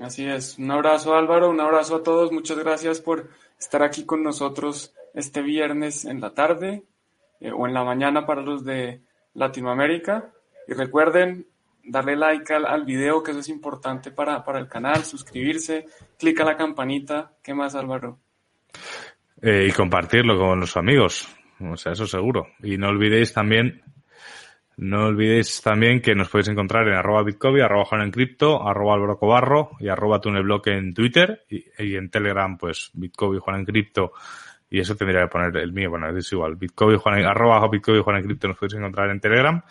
Así es. Un abrazo Álvaro, un abrazo a todos. Muchas gracias por estar aquí con nosotros este viernes en la tarde eh, o en la mañana para los de Latinoamérica. Y recuerden darle like al, al video, que eso es importante para, para el canal, suscribirse, clica la campanita. ¿Qué más Álvaro? Eh, y compartirlo con los amigos. O sea, eso seguro. Y no olvidéis también no olvidéis también que nos podéis encontrar en arroba bitcobi, arroba Juan en cripto, arroba albrocobarro y arroba tuneblock en Twitter y, y, en Telegram pues bitcobi, Juan en cripto y eso tendría que poner el mío, bueno, es igual, bitcobi, Juan arroba cripto nos podéis encontrar en Telegram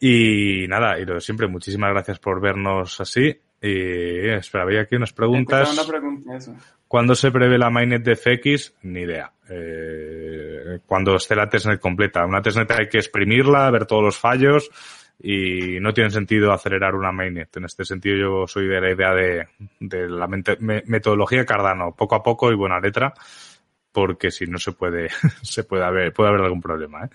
y nada, y lo de siempre, muchísimas gracias por vernos así y espera, había aquí unas preguntas. Una pregunta, eso. ¿Cuándo se prevé la mainnet de FX? Ni idea. Eh, cuando esté la testnet completa. Una testnet hay que exprimirla, ver todos los fallos y no tiene sentido acelerar una mainnet. En este sentido yo soy de la idea de, la metodología Cardano, poco a poco y buena letra, porque si no se puede, *laughs* se puede haber, puede haber algún problema. ¿eh?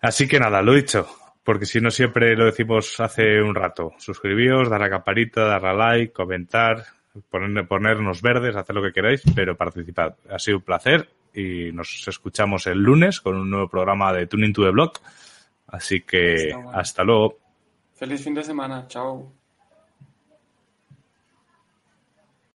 Así que nada, lo dicho, porque si no siempre lo decimos hace un rato. Suscribíos, dar a campanita, dar a like, comentar, poner, ponernos verdes, hacer lo que queráis, pero participad. Ha sido un placer y nos escuchamos el lunes con un nuevo programa de Tuning to the Block. Así que hasta luego. Feliz fin de semana. Chao.